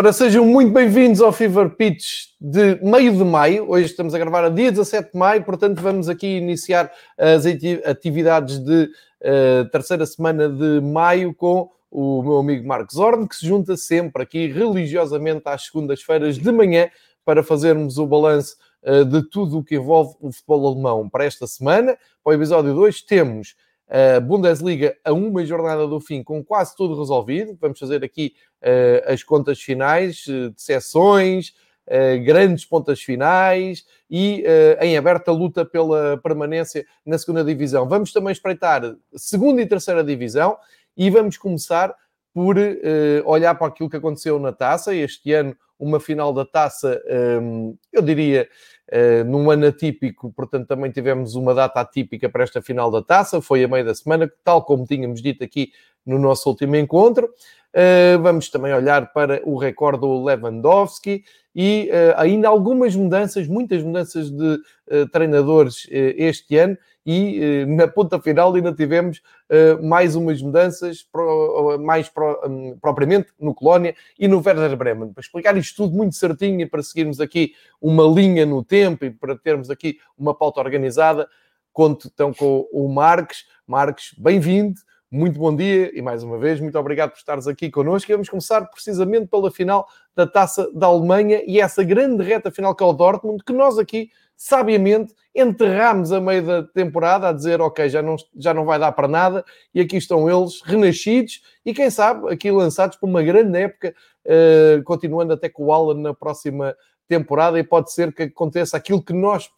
Ora, sejam muito bem-vindos ao Fever Pitch de meio de maio. Hoje estamos a gravar a dia 17 de maio, portanto, vamos aqui iniciar as atividades de uh, terceira semana de maio com o meu amigo Marcos Zorn, que se junta sempre aqui religiosamente às segundas-feiras de manhã para fazermos o balanço uh, de tudo o que envolve o futebol alemão para esta semana. Para o episódio 2 temos a Bundesliga a uma jornada do fim, com quase tudo resolvido. Vamos fazer aqui uh, as contas finais uh, de sessões, grandes pontas finais e em aberta luta pela permanência na segunda divisão. Vamos também espreitar segunda e terceira divisão e vamos começar por olhar para aquilo que aconteceu na taça. Este ano, uma final da taça, um, eu diria uh, num ano atípico, portanto também tivemos uma data atípica para esta final da taça, foi a meio da semana, tal como tínhamos dito aqui no nosso último encontro. Uh, vamos também olhar para o recorde do Lewandowski e uh, ainda algumas mudanças, muitas mudanças de treinadores este ano e na ponta final ainda tivemos mais umas mudanças, pro, mais pro, um, propriamente no Colónia e no Werder Bremen. Para explicar isto tudo muito certinho e para seguirmos aqui uma linha no tempo e para termos aqui uma pauta organizada, conto então com o Marques. Marques, bem-vindo muito bom dia e mais uma vez, muito obrigado por estares aqui connosco. E vamos começar precisamente pela final da taça da Alemanha e essa grande reta final que é o Dortmund, que nós aqui, sabiamente, enterramos a meio da temporada a dizer: Ok, já não, já não vai dar para nada, e aqui estão eles, renascidos e quem sabe aqui lançados por uma grande época, uh, continuando até com o Alan na próxima temporada e pode ser que aconteça aquilo que nós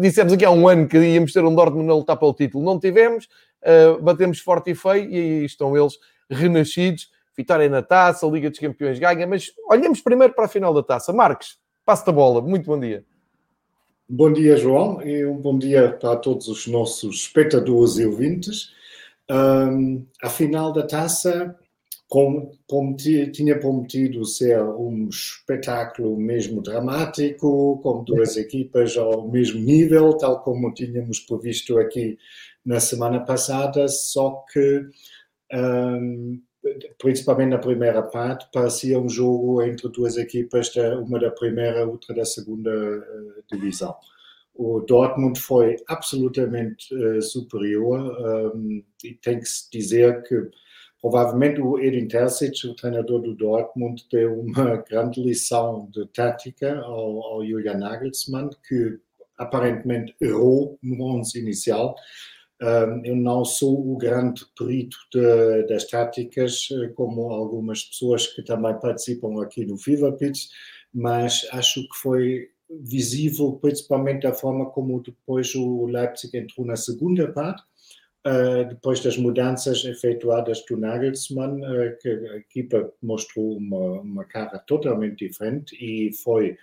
dissemos aqui há um ano que íamos ter um Dortmund a lutar pelo título. Não tivemos, uh, batemos forte e feio e aí estão eles renascidos. Vitória na taça, Liga dos Campeões ganha, mas olhamos primeiro para a final da taça. Marcos, passa a bola, muito bom dia. Bom dia, João, e um bom dia para todos os nossos espectadores e ouvintes. Um, a final da taça como, como tinha prometido ser um espetáculo mesmo dramático, com duas equipas ao mesmo nível, tal como tínhamos previsto aqui na semana passada, só que, um, principalmente na primeira parte, parecia um jogo entre duas equipas, uma da primeira, outra da segunda uh, divisão. O Dortmund foi absolutamente uh, superior e tem que se dizer que Provavelmente o Edin Terzic, o treinador do Dortmund, deu uma grande lição de tática ao, ao Julian Nagelsmann, que aparentemente errou no 11 inicial. Eu não sou o grande perito de, das táticas, eh, como algumas pessoas que também participam aqui no Fever Pitch, mas acho que foi visível, principalmente a forma como depois o Leipzig entrou na segunda parte, Uh, depois das mudanças efetuadas do Nagelsmann, uh, que a equipa mostrou uma, uma, cara totalmente diferente e foi,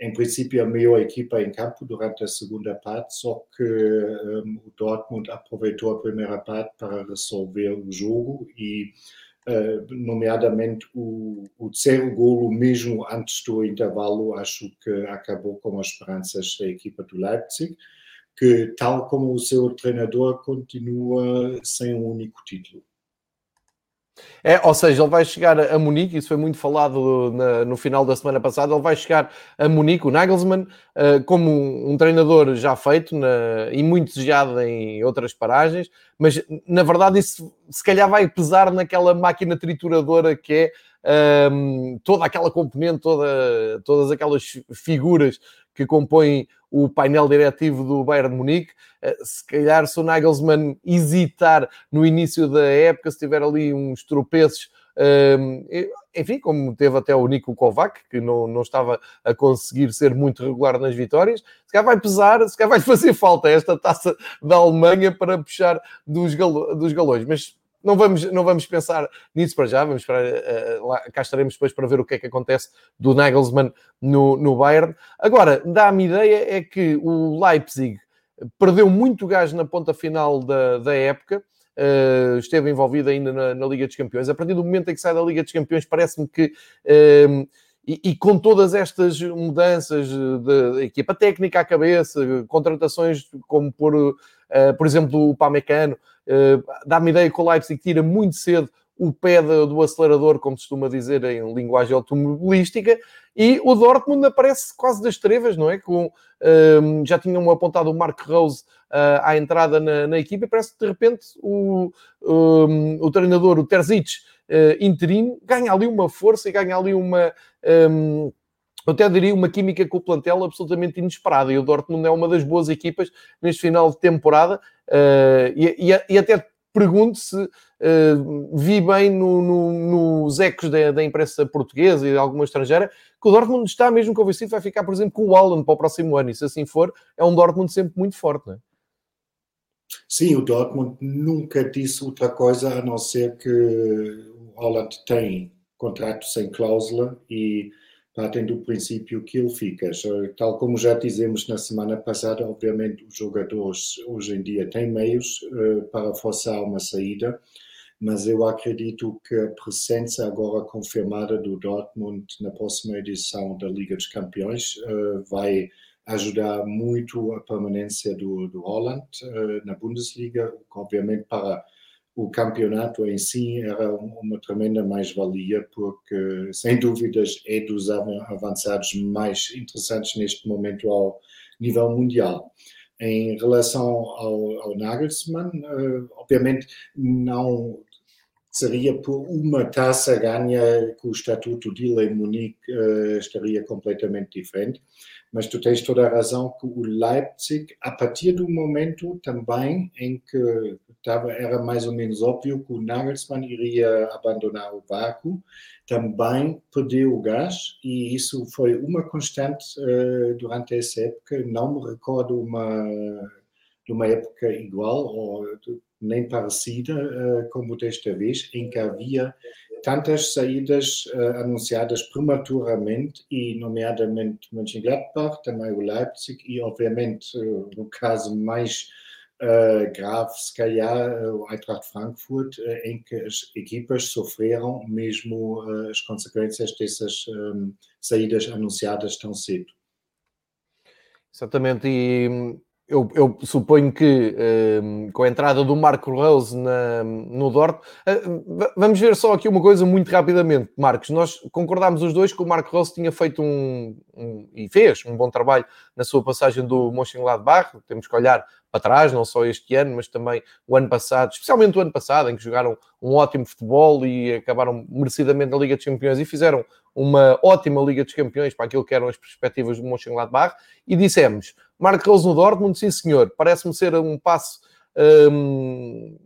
em princípio, a melhor equipa em campo durante a segunda parte, só que um, o Dortmund aproveitou a primeira parte para resolver o jogo e, uh, nomeadamente, o, o terceiro golo, mesmo antes do intervalo, acho que acabou com as esperanças da equipa do Leipzig que, tal como o seu treinador, continua sem um único título. É, ou seja, ele vai chegar a Munique, isso foi muito falado na, no final da semana passada, ele vai chegar a Munique, o Nagelsmann, uh, como um, um, treinador já feito na, e muito desejado em outras paragens, mas na verdade isso se calhar vai pesar naquela máquina trituradora que é um, ehm, toda aquela componente, toda, todas aquelas figuras que compõem o painel diretivo do Bayern de Munique. Eh, se calhar, se o Nagelsmann hesitar no início da época, se tiver ali uns tropeços, ehm, enfim, como teve até o Nico Kovac, que não, não estava a conseguir ser muito regular nas vitórias, se calhar vai pesar, se calhar vai fazer falta esta taça da Alemanha para puxar dos, galo, dos galões. Mas não vamos, não vamos pensar nisso para já, vamos esperar, uh, lá, cá estaremos depois para ver o que é que acontece do Nagelsmann no, no Bayern. Agora, dá-me ideia é que o Leipzig perdeu muito gás na ponta final da, da época, uh, esteve envolvido ainda na, na, Liga dos Campeões. A partir do momento em que sai da Liga dos Campeões, parece-me que. Uh, e, e, com todas estas mudanças de, equipa técnica à cabeça, contratações como por, uh, por exemplo, o Pamecano, dá-me ideia que o Leipzig tira muito cedo o pé do acelerador, como costuma dizer em linguagem automobilística, e o Dortmund aparece quase das trevas, não é? Com, um, já tinham apontado o Mark Rose uh, à entrada na, na equipa e parece que de repente o, um, o treinador, o Terzic, uh, interino, ganha ali uma força e ganha ali uma. Um, eu até diria uma química com o plantel absolutamente inesperada. E o Dortmund é uma das boas equipas neste final de temporada. Uh, e, e, e, até pergunto se uh, vi bem no, no, nos ecos da, da, imprensa portuguesa e de alguma estrangeira que o Dortmund está mesmo convencido que vai ficar, por exemplo, com o Haaland para o próximo ano. E se assim for, é um Dortmund sempre muito forte, não é? Sim, o Dortmund nunca disse outra coisa a não ser que o Haaland tem contrato sem cláusula e partem do princípio que ele fica. Tal como já dizemos na semana passada, obviamente os jogadores hoje em dia têm meios uh, para forçar uma saída, mas eu acredito que a presença agora confirmada do Dortmund na próxima edição da Liga dos Campeões uh, vai ajudar muito a permanência do, do Holland uh, na Bundesliga, obviamente para o campeonato em si era uma tremenda mais-valia, porque, sem dúvidas, é dos avançados mais interessantes neste momento ao nível mundial. Em relação ao, ao Nagelsmann, uh, obviamente não seria por uma taça ganha que o estatuto dele em Munique uh, estaria completamente diferente, mas tu tens toda a razão que o Leipzig, a partir do momento também em que estava, era mais ou menos óbvio que o Nagelsmann iria abandonar o vácuo, também perdeu o gás e isso foi uma constante uh, durante essa época. Não me recordo uma, de uma época igual ou nem parecida uh, como desta vez, em que havia tantas saídas uh, anunciadas prematuramente e nomeadamente Mönchengladbach, também o Leipzig e obviamente no caso mais uh, grave, se calhar, eh, o Eintracht Frankfurt, uh, em que as equipas sofreram mesmo uh, as consequências dessas um, saídas anunciadas tão cedo. Exatamente, e eu, eu, suponho que um, com a entrada do Marco Rose na, no Dortmund, uh, vamos ver só aqui uma coisa muito rapidamente, Marcos. Nós concordámos os dois que o Marco Rose tinha feito um, um, e fez um bom trabalho na sua passagem do Mönchengladbach. Temos que olhar para trás, não só este ano, mas também o ano passado, especialmente o ano passado, em que jogaram um ótimo futebol e acabaram merecidamente na Liga dos Campeões e fizeram uma ótima Liga dos Campeões para aquilo que eram as perspectivas do Mönchengladbach. E dissemos Marco Rose no Dortmund, sim senhor, parece-me ser um passo hum,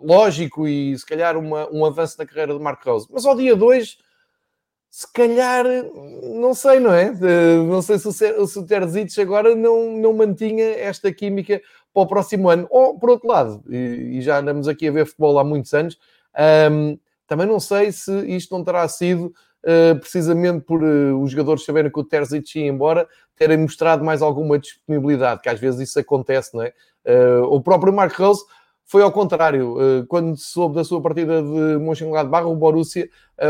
lógico e se calhar uma, um avanço na carreira de Marco Rose. Mas ao dia 2, se calhar, não sei, não é? Não sei se o, se Terzic agora não, não mantinha esta química para o próximo ano. Ou, por outro lado, e, e já andamos aqui a ver futebol há muitos anos, hum, também não sei se isto não terá sido uh, precisamente por uh, os jogadores saberem que o Terzic ia embora, terem mostrado mais alguma disponibilidade, que às vezes isso acontece, não é? Uh, o próprio Mark Rose foi ao contrário. Quando soube da sua partida de Mönchengladbach, o Borussia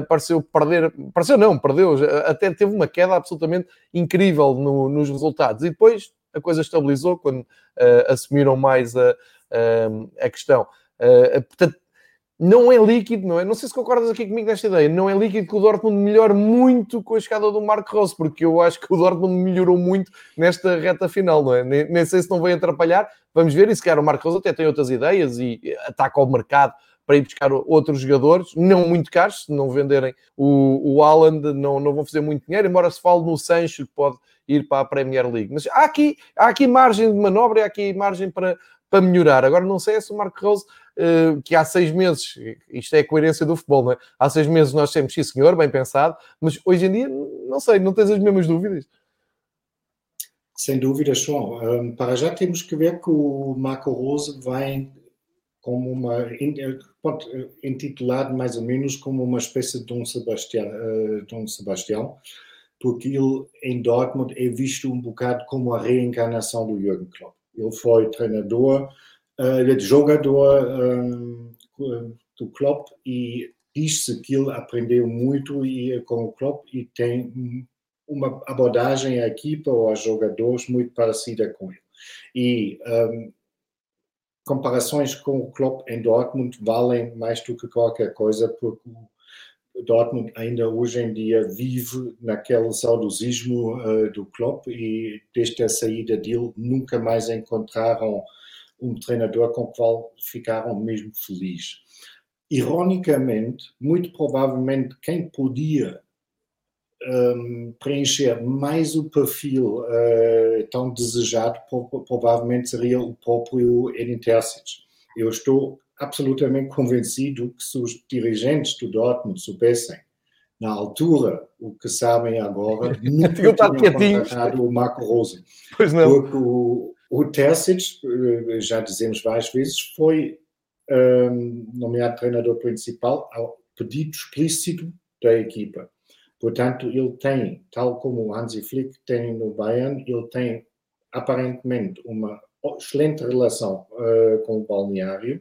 pareceu perder... Pareceu não, perdeu. Até teve uma queda absolutamente incrível no, nos resultados. E depois a coisa estabilizou quando assumiram mais a, a, a questão. portanto, não é líquido, não é? Não sei se concordas aqui comigo nesta ideia. Não é líquido que o Dortmund melhore muito com a chegada do Marco Rose, porque eu acho que o Dortmund melhorou muito nesta reta final, não é? Nem, nem sei se não vai atrapalhar. Vamos ver. E se calhar o Marco Rose até tem outras ideias e ataca ao mercado para ir buscar outros jogadores, não muito caros, se não venderem o, o não, não vão fazer muito dinheiro, embora se fale no Sancho, que pode ir para a Premier League. Mas há aqui, há aqui margem de manobra e há aqui margem para, para melhorar. Agora não sei se o Marco Rose eh, que há seis meses, isto é a coerência do futebol, não é? Há seis meses nós temos, sim senhor, bem pensado, mas hoje em dia, não sei, não tens as mesmas dúvidas? Sem dúvida, João. Para já temos que ver que o Marco Rose vem como uma eh, intitulado mais ou menos como uma espécie de Dom Sebastião, Dom Sebastião, porque ele em Dortmund é visto um bocado como a reencarnação do Jürgen Klopp. Ele foi treinador, ele é jogador do Klopp e diz-se que ele aprendeu muito e, com o Klopp e tem uma abordagem à equipa ou aos jogadores muito parecida com ele. E um, comparações com o Klopp em Dortmund valem mais do que qualquer coisa, porque o Dortmund ainda hoje em dia vive naquele saudosismo uh, do Klopp e desde a saída dele nunca mais encontraram um treinador com o qual ficaram mesmo felizes. Ironicamente, muito provavelmente quem podia um, preencher mais o perfil uh, tão desejado provavelmente seria o próprio Edin Terzic. Eu estou absolutamente convencido que se os dirigentes do Dortmund soubessem na altura o que sabem agora, nunca tinham contratado o Marco Rose. Pois não. Porque o, o Terzic, eh, já dizemos várias vezes, foi um, nomeado treinador principal ao pedido explícito da equipa. Portanto, ele tem, tal como o Hansi Flick tem no Bayern, ele tem aparentemente uma excelente relação uh, com o balneário.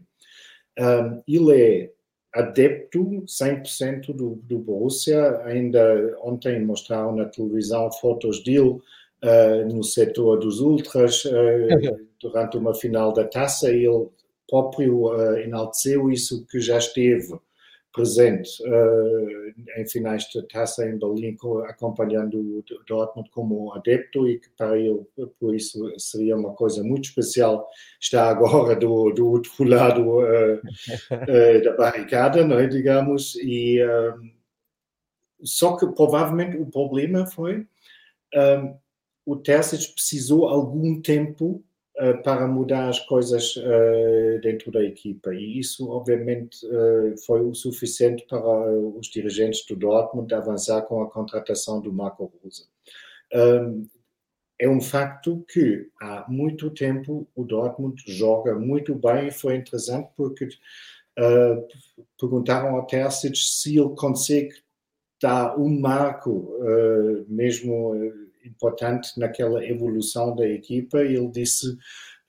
Um, ele é adepto 100% do, do Borussia. Ainda ontem mostraram na televisão fotos dele uh, no setor dos ultras uh, durante uma final da taça. Ele próprio uh, enalteceu isso que já esteve presente uh, em finais de taça em Berlim, acompanhando o Dortmund como adepto e que para ele, por isso, seria uma coisa muito especial estar agora do, do outro lado uh, uh, da barricada, não é, digamos, e só que provavelmente o problema foi o Terzic precisou algum tempo eh, para mudar as coisas uh, dentro da equipa. E isso, obviamente, uh, foi o suficiente para os dirigentes do Dortmund avançar com a contratação do Marco Rose. Um, é um facto que há muito tempo o Dortmund joga muito bem e foi interessante porque perguntaram ao Terzic se ele consegue dar um marco mesmo importante naquela evolução da equipa. Ele disse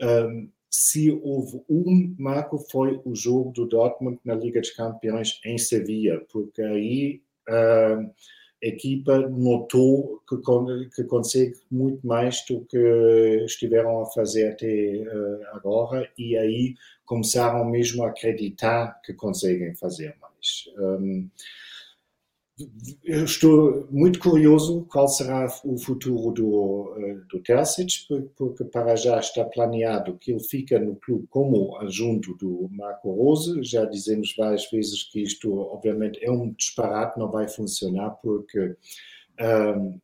um, se houve um marco foi o jogo do Dortmund na Liga dos Campeões em Sevilla, porque aí a equipa notou que, que, consegue muito mais do que estiveram a fazer até uh, agora e aí começaram mesmo a acreditar que conseguem fazer mais. Um, eu estou muito curioso qual será o futuro do, eh, do Terzic, porque para já está planeado que ele fica no clube como adjunto do Marco Rose. Já dizemos várias vezes que isto, obviamente, é um disparate, não vai funcionar, porque um,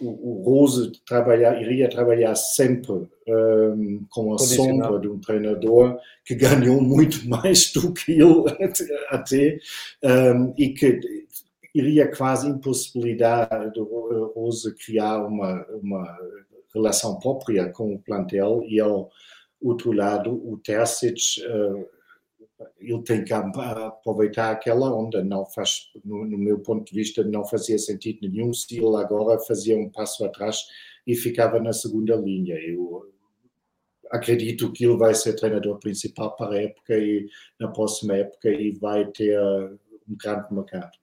o, o Rose trabalhar, iria trabalhar sempre um, com a sombra de um treinador que ganhou muito mais do que ele até, um, e que iria quase impossibilitar do Rose criar uma, uma relação própria com o plantel e ao outro lado o Terzic uh, ele tem que aproveitar aquela onda. Não faz no, meu ponto de vista não fazia sentido nenhum se ele agora fazia um passo atrás e ficava na segunda linha. Eu acredito que ele vai ser treinador principal para a época e na próxima época e vai ter um grande mercado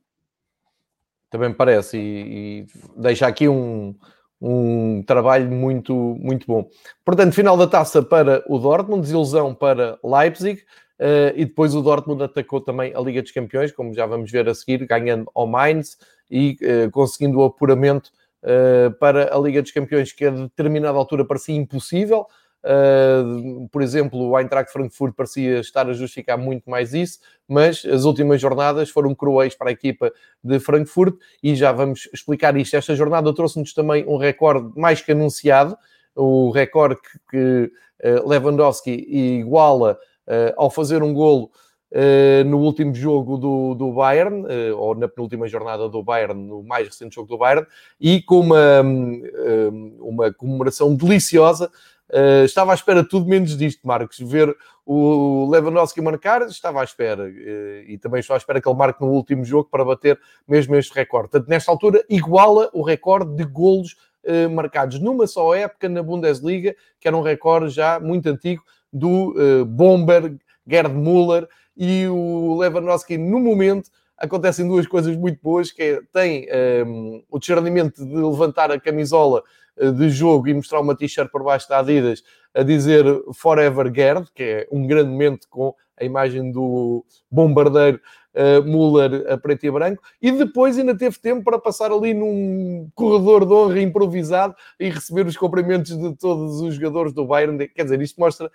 também me parece, e, e deixa aqui um, um trabalho muito, muito bom. Portanto, final da taça para o Dortmund, desilusão para Leipzig, uh, e depois o Dortmund atacou também a Liga dos Campeões, como já vamos ver a seguir, ganhando ao Mainz e uh, conseguindo o apuramento uh, para a Liga dos Campeões, que a determinada altura parecia impossível. Uh, por exemplo, o Eintracht Frankfurt parecia estar a justificar muito mais isso, mas as últimas jornadas foram cruéis para a equipa de Frankfurt e já vamos explicar isto. Esta jornada trouxe-nos também um recorde mais que anunciado, o recorde que, que uh, Lewandowski iguala uh, ao fazer um golo Uh, no último jogo do, do Bayern, uh, ou na penúltima jornada do Bayern, no mais recente jogo do Bayern, e com uma, um, uma comemoração deliciosa Uh, estava à espera tudo menos disto, Marcos. Ver o Lewandowski marcar, estava à espera. Uh, e também estou à espera que ele marque no último jogo para bater mesmo este recorde. Portanto, nesta altura, iguala o recorde de golos uh, marcados numa só época na Bundesliga, que era um recorde já muito antigo do Bomber, Gerd Müller e o Lewandowski, no momento, acontecem duas coisas muito boas, que é, tem um, o discernimento de levantar a camisola de jogo e mostrar uma t-shirt por baixo da Adidas a dizer Forever Gerd, que é um grande momento com a imagem do bombardeiro uh, Müller a preto e branco, e depois ainda teve tempo para passar ali num corredor de honra improvisado e receber os cumprimentos de todos os jogadores do Bayern. Quer dizer, isto mostra,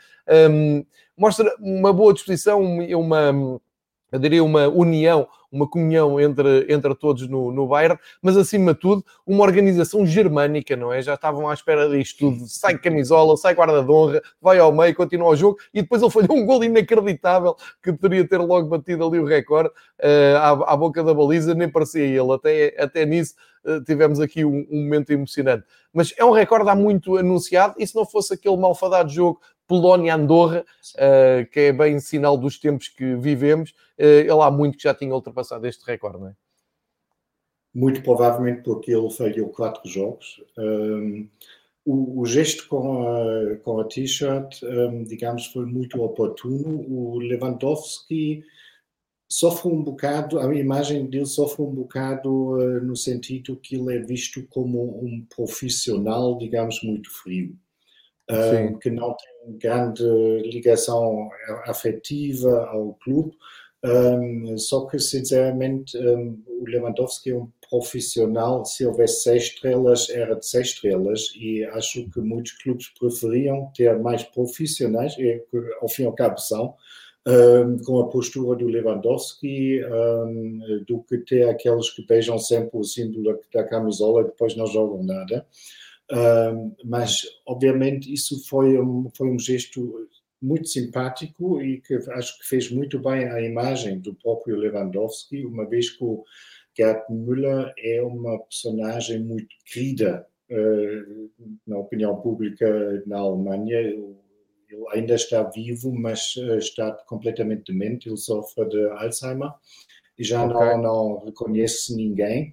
um, mostra uma boa disposição, uma eu diria, uma união, uma comunhão entre, entre todos no, no Bayern, mas acima de tudo, uma organização germânica, não é? Já estavam à espera disto tudo. Sai camisola, sai guarda de honra, vai ao meio, continua o jogo e depois ele falhou um gol inacreditável que poderia ter logo batido ali o recorde uh, à, à, boca da baliza, nem parecia ele. Até, até nisso uh, tivemos aqui um, um momento emocionante. Mas é um recorde há muito anunciado e se não fosse aquele malfadado jogo Polónia-Andorra, uh, que é bem sinal dos tempos que vivemos. Uh, ele há muito que já tinha ultrapassado este recorde, não é? Muito provavelmente porque ele falhou quatro jogos. Um, o, o, gesto com a, com a t-shirt, um, digamos, foi muito oportuno. O Lewandowski sofre um bocado, a imagem dele sofre um bocado uh, no sentido que ele é visto como um profissional, digamos, muito frio um, que não tem grande ligação afetiva ao clube. Um, só que, sinceramente, um, o Lewandowski é um profissional. Se houvesse seis estrelas, era de seis estrelas. E acho que muitos clubes preferiam ter mais profissionais, e, ao fim e ao cabo são, um, com a postura do Lewandowski, do que ter aqueles que beijam sempre o símbolo da camisola e depois não jogam nada. Uh, mas, obviamente, isso foi um, foi um gesto muito simpático e que acho que fez muito bem a imagem do próprio Lewandowski, uma vez que o Gerd Müller é uma personagem muito querida uh, na opinião pública na Alemanha. Ele ainda está vivo, mas uh, está completamente demente. Ele sofre de Alzheimer e já okay. não, não reconhece ninguém.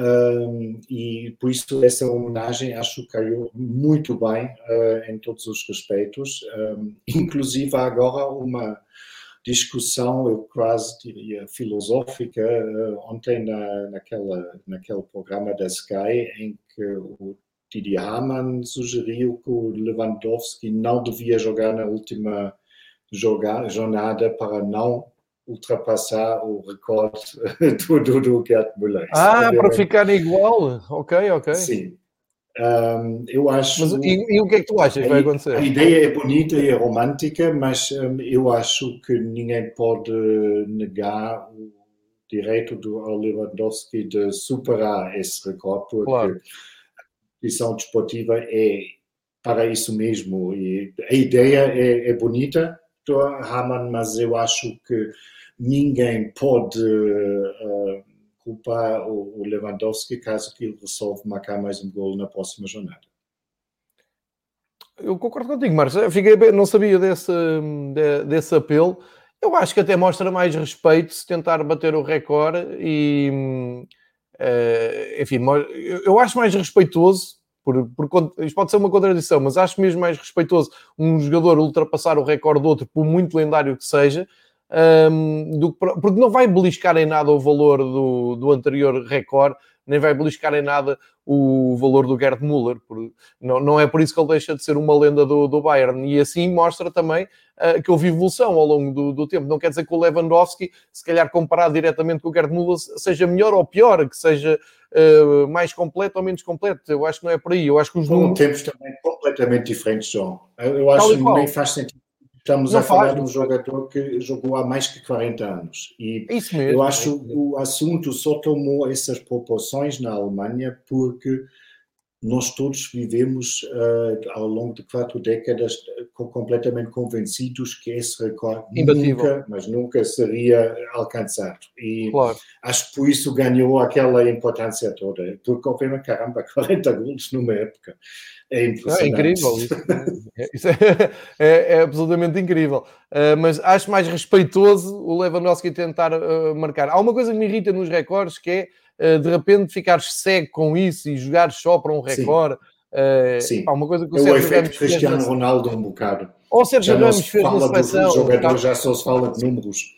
Um, e por isso essa homenagem acho que caiu muito bem uh, em todos os respeitos, um, inclusive agora uma discussão, eu quase diria filosófica, uh, ontem na, naquela, naquele programa da Sky, em que o Didi Hamann sugeriu que o Lewandowski não devia jogar na última jogar, jornada para não ultrapassar o recorde do, do, do Gerd Müller. Ah, para ficar igual? Ok, ok. Sim. Um, eu acho. Mas, e, e, o que é que tu achas que vai acontecer? A ideia é bonita e é romântica, mas um, eu acho que ninguém pode negar o direito do Lewandowski de superar esse recorde, porque claro. a competição desportiva é para isso mesmo. E a ideia é, é bonita, Hamann, mas eu acho que ninguém pode uh, culpar o, Lewandowski caso que ele resolva marcar mais um gol na próxima jornada. Eu concordo contigo, Marcos. Fiquei bem, não sabia desse, desse apelo. Eu acho que até mostra mais respeito se tentar bater o recorde e, uh, enfim, eu acho mais respeitoso por, por, isto pode ser uma contradição, mas acho mesmo mais respeitoso um jogador ultrapassar o recorde do outro, por muito lendário que seja, um, do, porque não vai beliscar em nada o valor do, do anterior recorde, nem vai beliscar em nada o valor do Gerd Müller. Por, não, não é por isso que ele deixa de ser uma lenda do, do Bayern. E assim mostra também uh, que houve evolução ao longo do, do, tempo. Não quer dizer que o Lewandowski, se calhar comparado diretamente com o Gerd Müller, seja melhor ou pior, que seja uh, mais completo ou menos completo. Eu acho que não é por aí. Eu acho que os números... tempos também completamente diferentes, João. Eu acho que nem faz sentido Estamos não a falar de um jogador que jogou há mais de 40 anos. E Isso mesmo. eu acho que o assunto só tomou essas proporções na Alemanha porque nós todos vivemos uh, ao longo de quatro décadas completamente convencidos que esse recorde Imbatível. nunca, mas nunca seria alcançado. E claro. acho que por isso ganhou aquela importância toda. Porque, obviamente, caramba, 40 gols numa época. É. É incrível. Isso, é, isso é, é, é, absolutamente incrível. Uh, mas acho mais respeitoso o Lewandowski tentar uh, marcar. Há uma coisa que me irrita nos recordes que é eh, de repente ficares cego com isso e jogares só para um recorde. Uh, Sim. Pá, uma coisa que o, é o Ramos Cristiano fez Ronaldo um bocado. Ou o Sérgio Ramos fez na seleção. jogador já só se fala de números.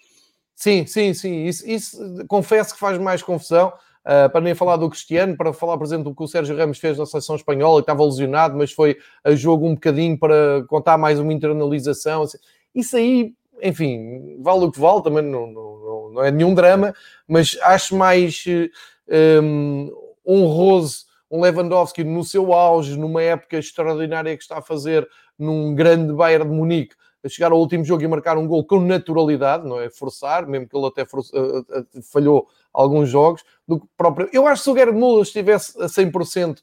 Sim, sim, sim. Isso, isso confesso que faz mais confusão. Uh, para nem falar do Cristiano, para falar, por exemplo, do que o Sérgio Ramos fez na seleção espanhola, que estava lesionado, mas foi a jogo um bocadinho para contar mais uma internalização. Assim. Isso aí, enfim, vale o que vale, também não, não, não é nenhum drama, mas acho mais um, honroso um Lewandowski no seu auge, numa época extraordinária que está a fazer num grande Bayern de Munique, a chegar ao último jogo e marcar um gol com naturalidade, não é forçar, mesmo que ele até uh, falhou alguns jogos, do que próprio. Eu acho que se o Gerd Müller estivesse a 100%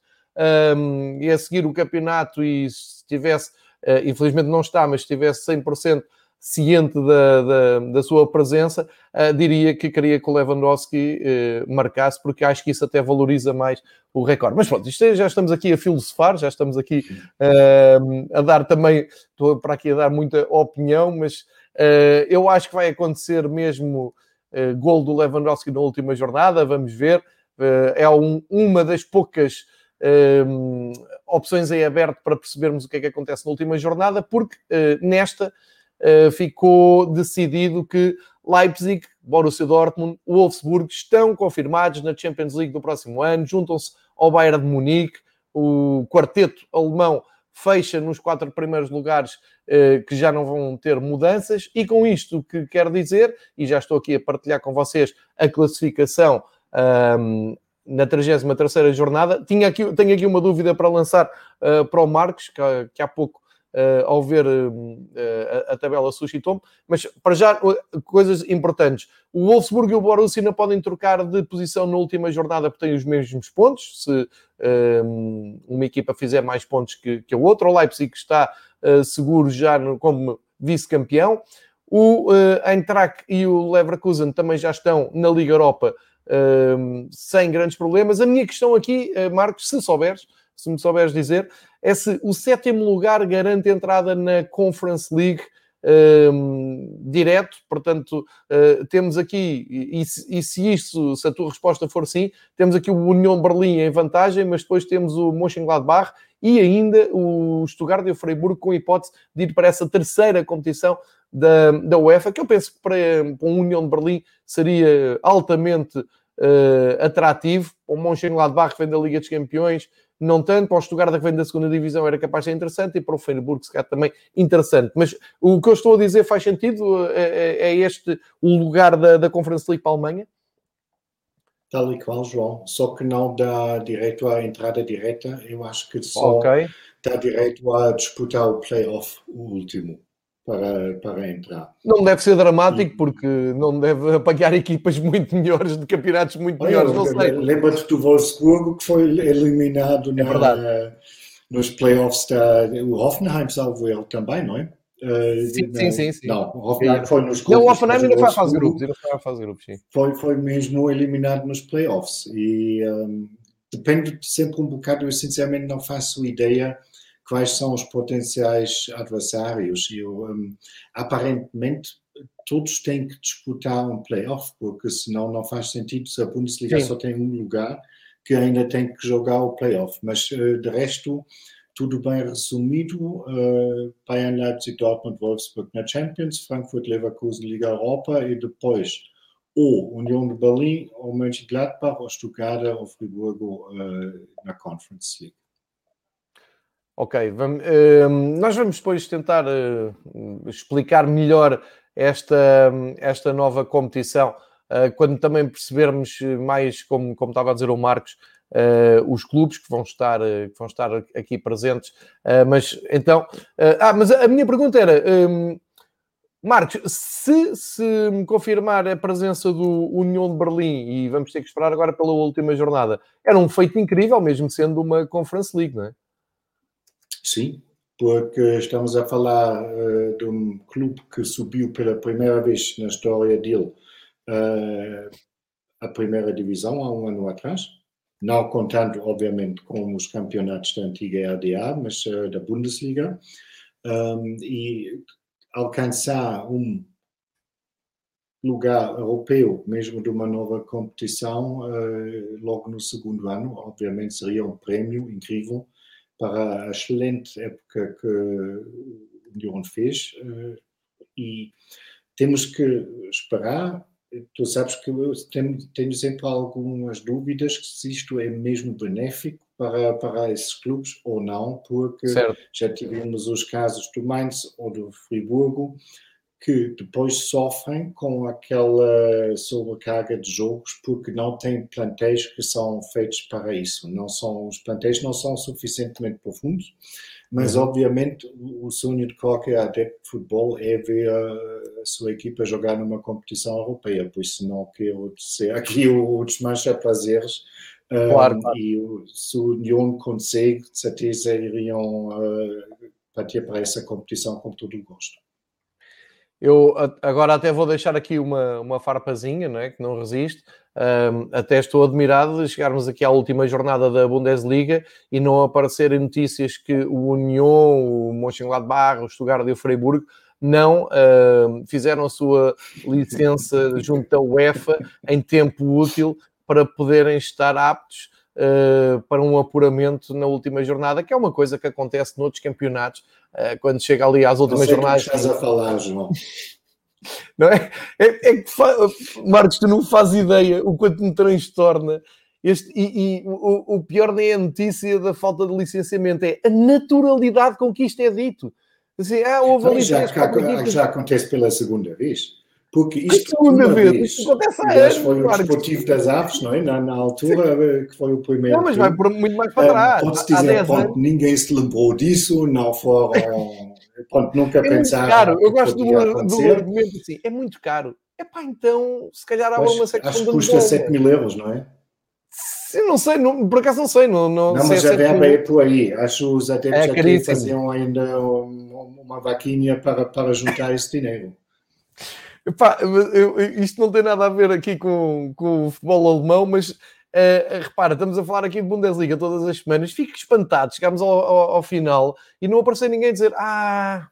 um, e a seguir o campeonato e estivesse, uh, infelizmente não está, mas estivesse 100% ciente da, da, da sua presença, uh, diria que queria que o Lewandowski uh, marcasse, porque acho que isso até valoriza mais o recorde. Mas pronto, isto é, já estamos aqui a filosofar, já estamos aqui uh, a dar também, estou para aqui a dar muita opinião, mas eu acho que vai acontecer mesmo gol do Lewandowski na última jornada, vamos ver. é um, uma das poucas opções em aberto para percebermos o que é que acontece na última jornada, porque nesta uh, ficou decidido que Leipzig, Borussia Dortmund, Wolfsburg estão confirmados na Champions League do próximo ano, juntam-se ao Bayern de Munique, o quarteto alemão fecha nos quatro primeiros lugares uh, que já não vão ter mudanças, e com isto que quero dizer, e já estou aqui a partilhar com vocês a classificação um, na 33 jornada, Tinha aqui, tenho aqui uma dúvida para lançar uh, para o Marcos, que, que há pouco uh, ao ver uh, a, a, tabela suscitou-me, mas para já coisas importantes. O Wolfsburg e o Borussia não podem trocar de posição na última jornada porque têm os mesmos pontos. Se uma equipa fizer mais pontos que, que a outra, o Leipzig está seguro já no, como vice-campeão. O uh, Eintracht e o Leverkusen também já estão na Liga Europa uh, sem grandes problemas. A minha questão aqui, uh, Marcos, se souberes, se me souberes dizer, é se o sétimo lugar garante entrada na Conference League um, direto, portanto, uh, temos aqui, e, e, se isso, se a tua resposta for sim, temos aqui o União Berlim em vantagem, mas depois temos o Mönchengladbach e ainda o Stuttgart e o Freiburg com hipótese de ir para essa terceira competição da, da UEFA, que eu penso que para, para o União de Berlim seria altamente uh, atrativo. O Mönchengladbach vem da Liga dos Campeões, não tanto. Para o Stuttgart, que vem da segunda divisão, era capaz de ser interessante, e para o Freiburg, se calhar, também interessante. Mas o que eu estou a dizer faz sentido? É, é, é este o lugar da, da Conference League para a Alemanha? Tal e qual, João. Só que não dá direito à entrada direta. Eu acho que só okay. dá direito a disputar o playoff, o último para, para entrar. Não deve ser dramático, porque não deve apagar equipas muito melhores, de campeonatos muito Olha, melhores, não sei. Lembra-te do Wolfsburgo, que foi eliminado é na, nos playoffs da... O Hoffenheim, salvo ele também, não é? Uh, sim, sim, sim, sim, Não, o Hoffenheim foi nos Não, o Hoffenheim ainda foi a fase grupos, ainda foi a fase grupos, sim. Foi, foi mesmo eliminado nos playoffs e um, depende sempre um bocado, eu sinceramente não faço ideia quais são os potenciais adversários. E um, aparentemente todos têm que disputar um playoff, porque senão não faz sentido se a Bundesliga Sim. só tem um lugar que ainda tem que jogar o playoff. Mas uh, de resto, tudo bem resumido. Uh, Bayern, Leipzig, Dortmund, Wolfsburg na Champions, Frankfurt, Leverkusen, Liga Europa e depois ou União de Berlim, ou Mönchengladbach, ou Stuttgart, ou Friburgo uh, na Conference League. Ok, vamos, uh, nós vamos depois tentar uh, explicar melhor esta, esta nova competição, uh, quando também percebermos mais, como, como estava a dizer o Marcos, eh, os clubes que vão estar, que vão estar aqui presentes. mas então, ah, mas a minha pergunta era. Um, Marcos, se, se me confirmar a presença do União de Berlim, e vamos ter que esperar agora pela última jornada, era um feito incrível, mesmo sendo uma Conference League, não é? Sim, porque estamos a falar uh, de um clube que subiu pela primeira vez na história dele uh, a primeira divisão há um ano atrás, não contando, obviamente, com os campeonatos da antiga RDA, mas uh, da Bundesliga, um, e alcançar um lugar europeu, mesmo de uma nova competição, logo no segundo ano, obviamente seria um prémio incrível para a excelente época que o Lyon fez eh, e temos que esperar tu sabes que eu tenho, tenho, sempre algumas dúvidas se isto é mesmo benéfico para, para esses clubes ou não, porque certo. já tivemos os casos do Mainz ou do Friburgo que depois sofrem com aquela sobrecarga de jogos porque não têm plantéis que são feitos para isso. Não são, os plantéis não são suficientemente profundos, mas uhum. obviamente o sonho de qualquer adepto de futebol é ver a, sua equipa jogar numa competição europeia, por isso não quero ser aqui o, desmancha prazeres. Claro, um, claro. E se o Lyon consegue, de certeza iriam uh, partir para essa competição com todo o gosto. Eu agora até vou deixar aqui uma, uma farpazinha, não é? que não resiste. Um, até estou admirado de chegarmos aqui à última jornada da Bundesliga e não aparecerem notícias que o Union, o Mönchengladbach, o Stuttgart e o Freiburg não uh, fizeram a sua licença junto da UEFA em tempo útil para poderem estar aptos uh, para um apuramento na última jornada, que é uma coisa que acontece noutros campeonatos eh, quando chega ali às últimas jornadas. estás a falar, João. Não é? É, é que, Marcos, tu não fazes ideia o quanto me transtorna. Este, e, e o, o, pior nem é a notícia da falta de licenciamento, é a naturalidade com que isto é dito. Assim, ah, houve então, já, já, já acontece pela segunda vez. Porque isto, segunda vez, vez, isto acontece há anos, foi o desportivo das aves, não é? Na, na altura Sim. que foi o primeiro. Não, mas vai por, muito mais para trás. Um, Pode-se dizer, pronto, ninguém se lembrou disso, não foram. pronto, nunca é pensaram. Caro. Eu gosto do, do, argumento assim, é muito caro. É pá, então, se calhar há uma secção Acho que custa 7 mil euros, não é? Sim, não sei, não, por acaso não sei. Não, não, não mas já deve ir por aí. Acho que os adeptos é aqui faziam ainda uma vaquinha para, para juntar esse dinheiro. Epá, eu, isto não tem nada a ver aqui com, com o futebol alemão, mas uh, repara, estamos a falar aqui de Bundesliga todas as semanas. Fico espantado, chegámos ao, ao, ao, final e não apareceu ninguém a dizer ah,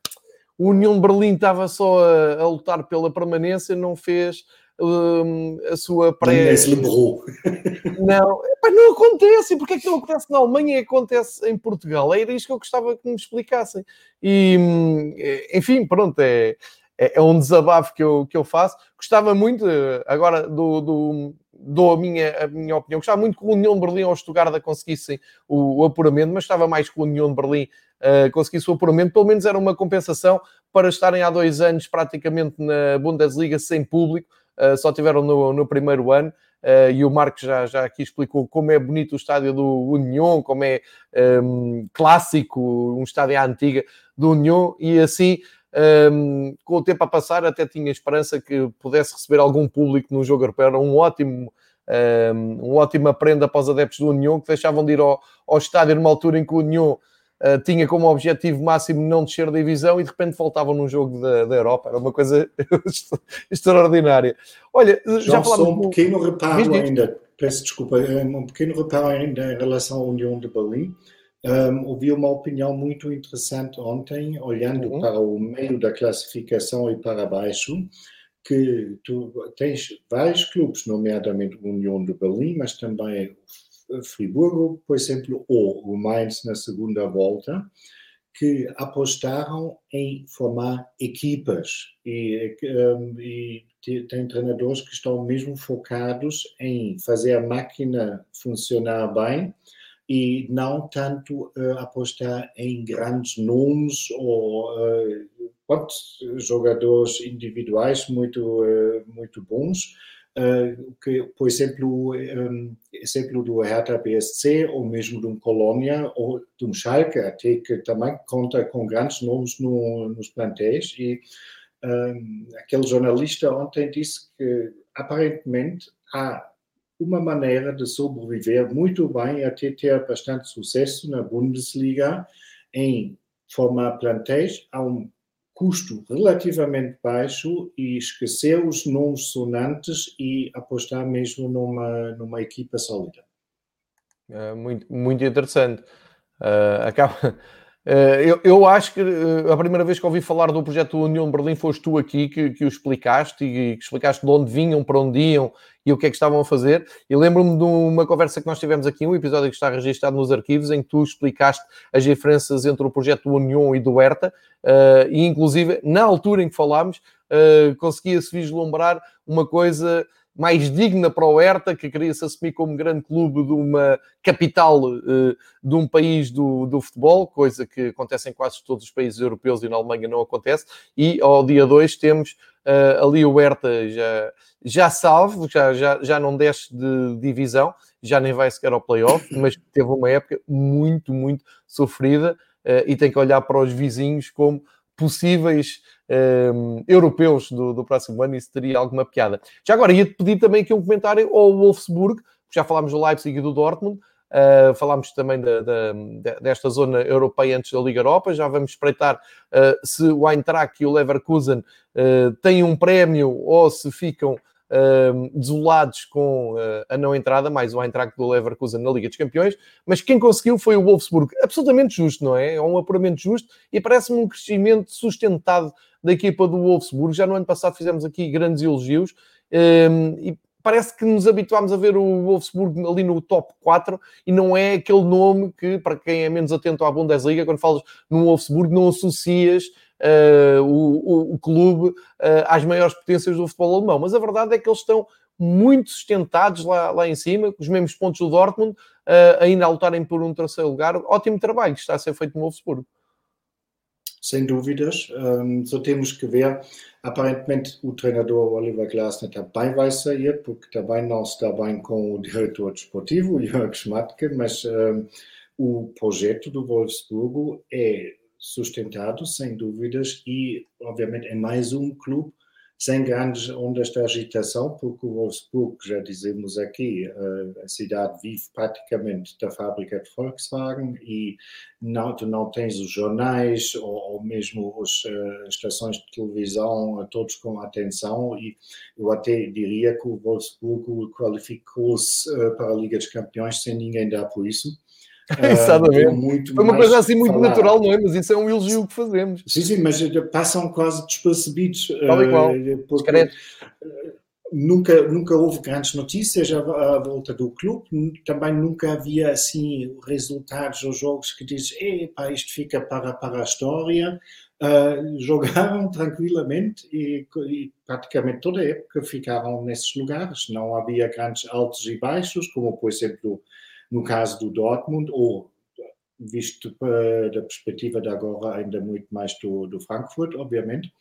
o União de Berlim estava só a, a lutar pela permanência, não fez um, a sua pré... se lembrou. Não, epá, não acontece. E porquê é que não acontece na Alemanha e acontece em Portugal? Era isto que eu gostava que me explicassem. E, hum, enfim, pronto, é é, é, um desabafo que eu, que eu faço. Gostava muito, agora, do, do, dou a minha, a minha opinião, gostava muito que o União de Berlim ou o conseguissem o, o, apuramento, mas estava mais que o União de Berlim uh, conseguisse o apuramento. Pelo menos era uma compensação para estarem há dois anos praticamente na Bundesliga sem público, uh, só tiveram no, no primeiro ano. Uh, e o Marcos já, já aqui explicou como é bonito o estádio do União, como é um, ehm, clássico, um estádio à antiga do União, e assim um, com o tempo a passar, até tinha esperança que pudesse receber algum público no jogo europeu. Era um ótimo, um, um ótima prenda para os adeptos do União que deixavam de ir ao, ao estádio numa altura em que o União Uh, tinha como objetivo máximo não descer da divisão e de repente faltavam num jogo da, da Europa. Era uma coisa extraordinária. Olha, já, já falamos... um pequeno reparo ainda, peço desculpa, um pequeno reparo ainda em relação à União de Berlim. Um, ouvi uma opinião muito interessante ontem, olhando uhum. para o meio da classificação e para baixo, que tu tens vários clubes, nomeadamente União de Berlim, mas também Friburgo, por exemplo, ou o Mainz na segunda volta, que apostaram em formar equipas e, um, e tem treinadores que estão mesmo focados em fazer a máquina funcionar bem e não tanto uh, apostar em grandes nomes ou uh, jogadores individuais muito, uh, muito bons. Uh, que, por exemplo, um, exemplo do Hertha BSC ou mesmo de um Colônia ou de um Schalke, até que também conta com grandes nomes no, nos plantéis. E um, aquele jornalista ontem disse que aparentemente há uma maneira de sobreviver muito bem até ter bastante sucesso na Bundesliga em formar plantéis a um custo relativamente baixo e esquecer os nomes sonantes e apostar mesmo numa, numa equipa sólida. É muito, muito interessante. Uh, acaba, eu, eu, acho que a primeira vez que ouvi falar do projeto União Berlim foste tu aqui que, que o explicaste e que explicaste de onde vinham, para onde iam e o que é que estavam a fazer. E lembro-me de uma conversa que nós tivemos aqui, um episódio que está registado nos arquivos, em que tu explicaste as diferenças entre o projeto União e do Herta, uh, e inclusive na altura em que falámos, uh, conseguia-se vislumbrar uma coisa mais digna para o Herta, que queria se assumir como grande clube de uma capital uh, de um país do, do futebol, coisa que acontece em quase todos os países europeus e na Alemanha não acontece. E ao dia 2 temos uh, ali o Herta já, já salvo, já, já, já não desce de divisão, já nem vai sequer ao playoff, mas teve uma época muito, muito sofrida uh, e tem que olhar para os vizinhos como possíveis um, europeus do, do, próximo ano, isso teria alguma piada. Já agora, ia-te pedir também aqui um comentário ao Wolfsburg, já falámos do Leipzig e do Dortmund, uh, falámos também da, da, desta zona europeia antes da Liga Europa, já vamos espreitar uh, se o Eintracht e o Leverkusen uh, têm um prémio ou se ficam uh, desolados com uh, a não entrada, mais o Eintracht do Leverkusen na Liga dos Campeões, mas quem conseguiu foi o Wolfsburg. Absolutamente justo, não é? É um apuramento justo e parece-me um crescimento sustentado da equipa do Wolfsburg. Já no ano passado fizemos aqui grandes elogios um, e parece que nos habituámos a ver o Wolfsburg ali no top 4 e não é aquele nome que, para quem é menos atento à Bundesliga, quando falas no Wolfsburg, não associas uh, o, o, o, clube uh, às maiores potências do futebol alemão. Mas a verdade é que eles estão muito sustentados lá, lá em cima, com os mesmos pontos do Dortmund, uh, ainda a lutarem por um terceiro lugar. Ótimo trabalho que está a ser feito no Wolfsburg. Sem dúvidas. Um, só temos que ver. Aparentemente, o treinador Oliver Glasner também vai sair, porque também não está bem com o diretor desportivo, Jörg Schmatke, mas um, o projeto do Wolfsburgo é sustentado, sem dúvidas, e obviamente é mais um clube sem grandes ondas de agitação, porque o Wolfsburg, já dizemos aqui, eh, a cidade vive praticamente da fábrica de Volkswagen e não, tu não tens os jornais ou, ou mesmo as uh, estações de televisão todos com atenção e eu até diria que o Wolfsburg qualificou-se uh, para a Liga dos Campeões sem ninguém dar por isso. Exatamente. muito Foi uma coisa assim muito falar. natural, não é? Mas isso é um elogio que fazemos. Sim, sim, mas passam quase despercebidos. Tal e qual. Porque nunca, nunca houve grandes notícias à, à, volta do clube, também nunca havia assim resultados ou jogos que dizem, epá, isto fica para, para a história. Uh, jogaram tranquilamente e, e, praticamente toda a época ficaram nesses lugares. Não havia grandes altos e baixos, como por exemplo no caso do Dortmund, ou visto da perspectiva de agora ainda muito mais do, do Frankfurt, obviamente,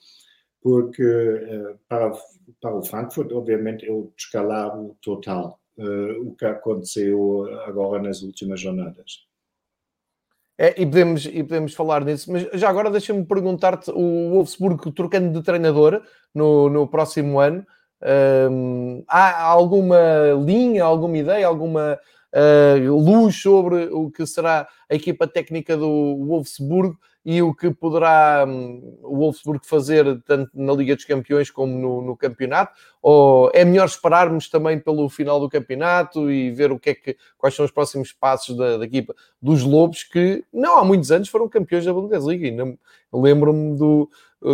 porque eh, para, para o Frankfurt, obviamente, é o descalabro total, uh, o que aconteceu agora nas últimas jornadas. É, e, podemos, e podemos falar nisso, mas já agora deixa-me perguntar-te: o Wolfsburg trocando de treinador no, no próximo ano, um, há alguma linha, alguma ideia, alguma luz sobre o que será a equipa técnica do Wolfsburg e o que poderá um, o Wolfsburg fazer tanto na Liga dos Campeões como no, no, campeonato? Ou é melhor esperarmos também pelo final do campeonato e ver o que é que, quais são os próximos passos da, da equipa dos Lobos, que não há muitos anos foram campeões da Bundesliga. E lembro-me do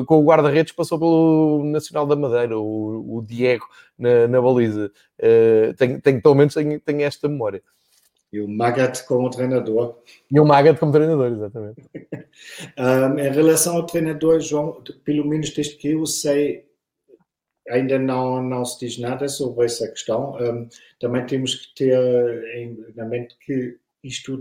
com o guarda-redes passou pelo Nacional da Madeira, o, o Diego, na, na baliza. Uh, tenho, tenho, pelo menos tenho, tenho esta memória. E o Magat como treinador. E o Magat como treinador, exatamente. um, em relação ao treinador, João, pelo menos desde que eu sei, ainda não, não se diz nada sobre essa questão. Um, também temos que ter em, na mente que isto,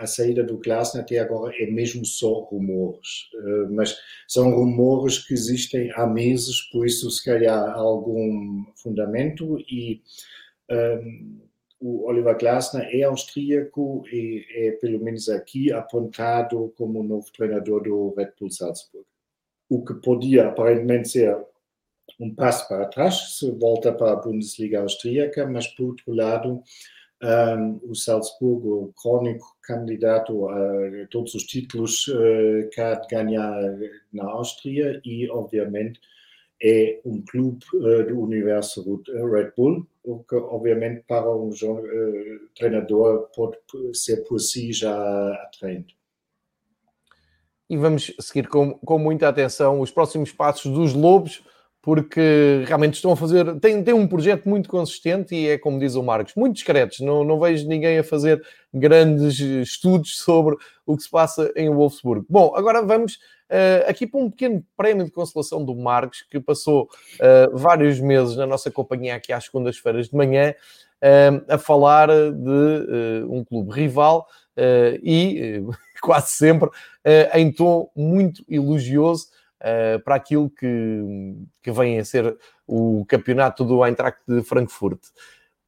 a saída do Glasner até agora é mesmo só rumores, mas são rumores que existem há meses, por isso se calhar há algum fundamento e um, o Oliver Glasner é austríaco e é pelo menos aqui apontado como novo treinador do Red Bull Salzburg. O que podia aparentemente ser um passo para trás, se volta para a Bundesliga austríaca, mas por outro lado, um, o Salzburgo, crónico candidato a todos os títulos uh, que ganhar na Áustria e, obviamente, é um clube uh, do universo Red Bull, o que, obviamente, para um uh, treinador pode ser por si já atraente. e vamos seguir com, com muita atenção os próximos passos dos Lobos, porque realmente estão a fazer. Tem, tem um projeto muito consistente e é como diz o Marcos, muito discretos. Não, não vejo ninguém a fazer grandes estudos sobre o que se passa em Wolfsburg. Bom, agora vamos uh, aqui para um pequeno prémio de consolação do Marcos, que passou uh, vários meses na nossa companhia aqui às segundas-feiras de manhã, uh, a falar de um clube rival e quase sempre em tom muito elogioso para aquilo que, que vem a ser o campeonato do Eintracht de Frankfurt.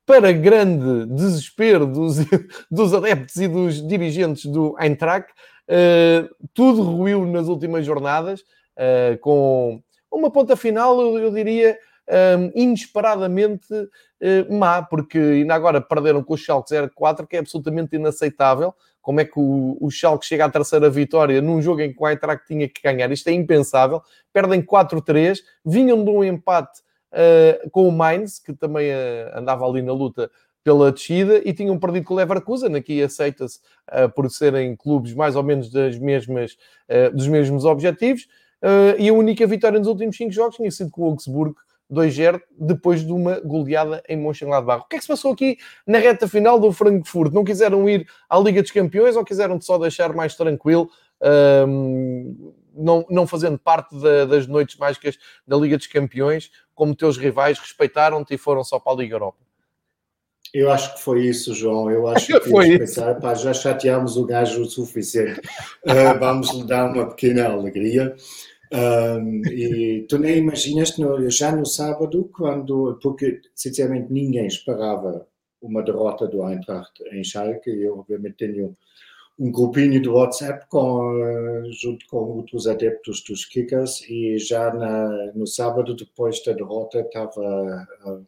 Para grande desespero dos, dos adeptos e dos dirigentes do Eintracht, uh, tudo ruiu nas últimas jornadas, uh, com uma ponta final, eu, eu diria, um, inesperadamente uh, má, porque ainda agora perderam com o Schalke 0-4, que é absolutamente inaceitável. Como é que o, o Schalke chega à terceira vitória num jogo em que o Eintracht tinha que ganhar? Isto é impensável. Perdem 4-3, vinham de um empate com o Mainz, que também uh, andava ali na luta pela descida e tinham perdido com o Leverkusen, aqui aceita-se uh, por serem clubes mais ou menos das mesmas, uh, dos mesmos objetivos, uh, e a única vitória nos últimos 5 jogos tinha sido com o Augsburgo 2-0 depois de uma goleada em Mönchengladbach. O que é que se passou aqui na reta final do Frankfurt? Não quiseram ir à Liga dos Campeões ou quiseram só deixar mais tranquilo, um, não, não fazendo parte da, das noites mágicas da Liga dos Campeões, como teus rivais respeitaram-te e foram só para a Liga Europa? Eu acho que foi isso, João. Eu acho que foi pensar, pá, já chateámos o gajo o suficiente. Uh, vamos lhe dar uma pequena alegria. Um, e tu nem imaginas, no, já no sábado, quando, porque sinceramente ninguém esperava uma derrota do Eintracht em Schalke, eu obviamente tenho um grupinho do WhatsApp com, junto com outros adeptos dos Kickers e já na, no sábado, depois da derrota, estava. Um,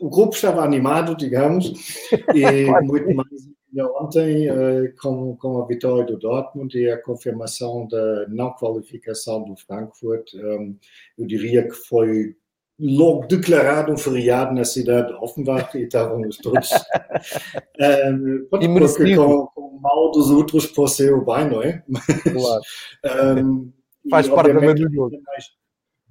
o grupo estava animado, digamos, e muito mais ontem, com, com a vitória do Dortmund e a confirmação da não qualificação do Frankfurt, eu diria que foi logo declarado um feriado na cidade de Offenbach e estávamos todos um, porque com, com o mal dos outros por ser o bem, não é? Mas, claro. um, Faz parte do jogo.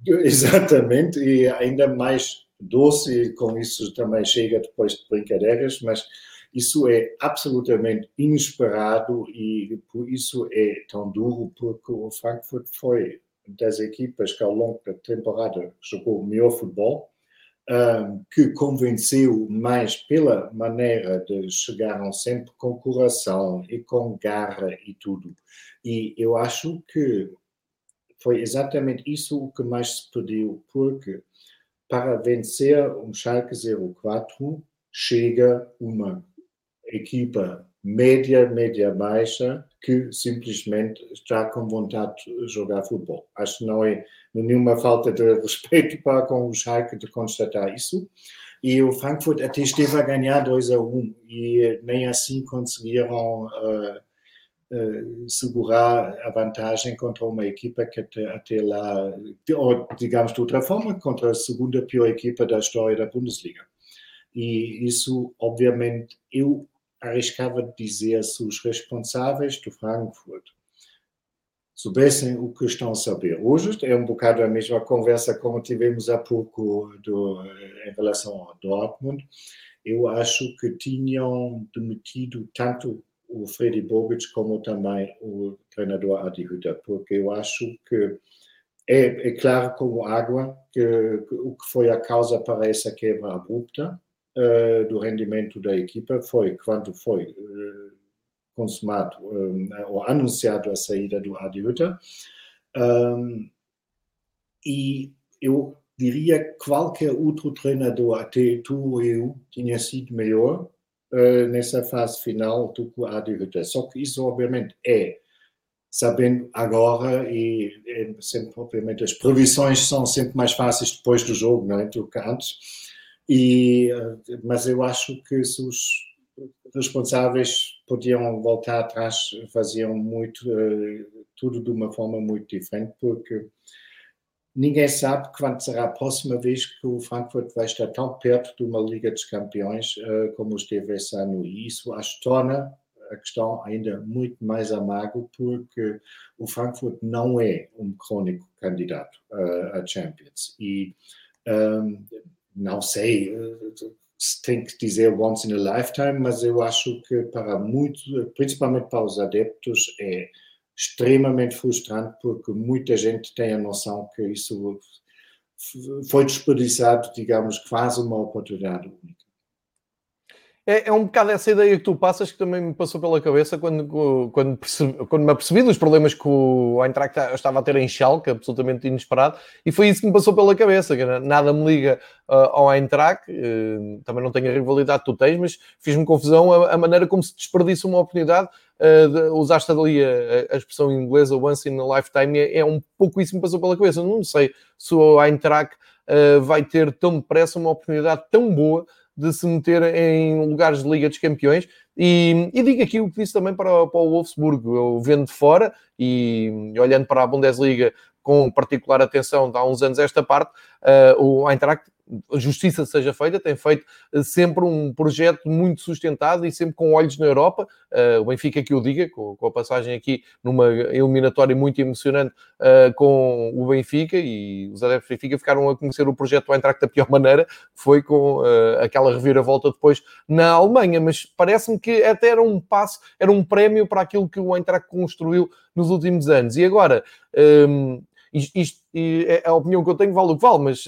Exatamente, e ainda mais doce, e com isso também chega depois de brincadeiras, mas isso é absolutamente inesperado e por isso é tão duro, porque o Frankfurt foi das equipas que ao longo da temporada jogou o melhor futebol, um, que convenceu mais pela maneira de chegaram sempre com coração e com garra e tudo. E eu acho que foi exatamente isso o que mais se pediu, porque para vencer um Schalke 04 chega uma equipa média, média baixa, que simplesmente está com vontade de jogar futebol. Acho que não é nenhuma falta de respeito para com o Schalke de constatar isso. E o Frankfurt até esteve a ganhar 2 a 1 um, e nem assim conseguiram uh, uh, segurar a vantagem contra uma equipa que até, até lá, ou digamos de outra forma, contra a segunda pior equipa da história da Bundesliga. E isso, obviamente, eu arriscava dizer se os responsáveis do Frankfurt soubessem o que estão a saber. Hoje é um bocado a mesma conversa como tivemos há pouco do, em relação ao Dortmund. Eu acho que tinham demitido tanto o Freddy Bobic como também o treinador Adi Hütter, porque eu acho que é, é claro como água que, que, o que foi a causa para essa quebra abrupta do rendimento da equipa foi quando foi uh, consumado um, ou anunciado a saída do Adi Hütter. E eu diria que qualquer outro treinador, até tu ou eu, tinha sido melhor nessa fase final do que o Adi Hütter. Só que isso, obviamente, é sabendo agora e é sempre, obviamente, as previsões são sempre mais fáceis depois do jogo, não é? Do que antes. E, mas eu acho que se os responsáveis podiam voltar atrás, faziam muito, eh, tudo de uma forma muito diferente, porque ninguém sabe quando será a próxima vez que o Frankfurt vai estar tão perto de uma Liga dos Campeões eh, como esteve esse ano. E isso acho torna a questão ainda muito mais amargo, porque o Frankfurt não é um crónico candidato a Champions. E um, não sei se tem que dizer once in a lifetime, mas eu acho que para muitos, principalmente para os adeptos, é extremamente frustrante porque muita gente tem a noção que isso foi desperdiçado, digamos, quase uma oportunidade única. É, é, um bocado essa ideia que tu passas que também me passou pela cabeça quando, quando, percebi, quando me apercebi dos problemas que o Eintracht estava a ter em Schalke, absolutamente inesperado, e foi isso que me passou pela cabeça. Nada me liga uh, ao Eintracht, uh, também não tenho a rivalidade que tu tens, mas fiz-me confusão a, a, maneira como se desperdiça uma oportunidade. Uh, de, usaste ali a, a, expressão inglesa once in a lifetime, é, é, um pouco isso que me passou pela cabeça. Não sei se o Eintracht uh, vai ter tão depressa uma oportunidade tão boa de se meter em lugares de Liga dos Campeões. E, e digo aqui o que disse também para, para o Wolfsburgo. Eu vendo de fora e olhando para a Bundesliga com particular atenção há uns anos esta parte, uh, o Eintracht justiça seja feita, tem feito eh, sempre um projeto muito sustentado e sempre com olhos na Europa. Uh, o Benfica que o diga, com, com, a passagem aqui numa eliminatória muito emocionante uh, com o Benfica e os adeptos do Benfica ficaram a conhecer o projeto do Eintracht da pior maneira, foi com uh, aquela reviravolta depois na Alemanha, mas parece-me que até era um passo, era um prémio para aquilo que o Eintracht construiu nos últimos anos. E agora, um, ehm, isto, isto, é a opinião que eu tenho vale o que vale, mas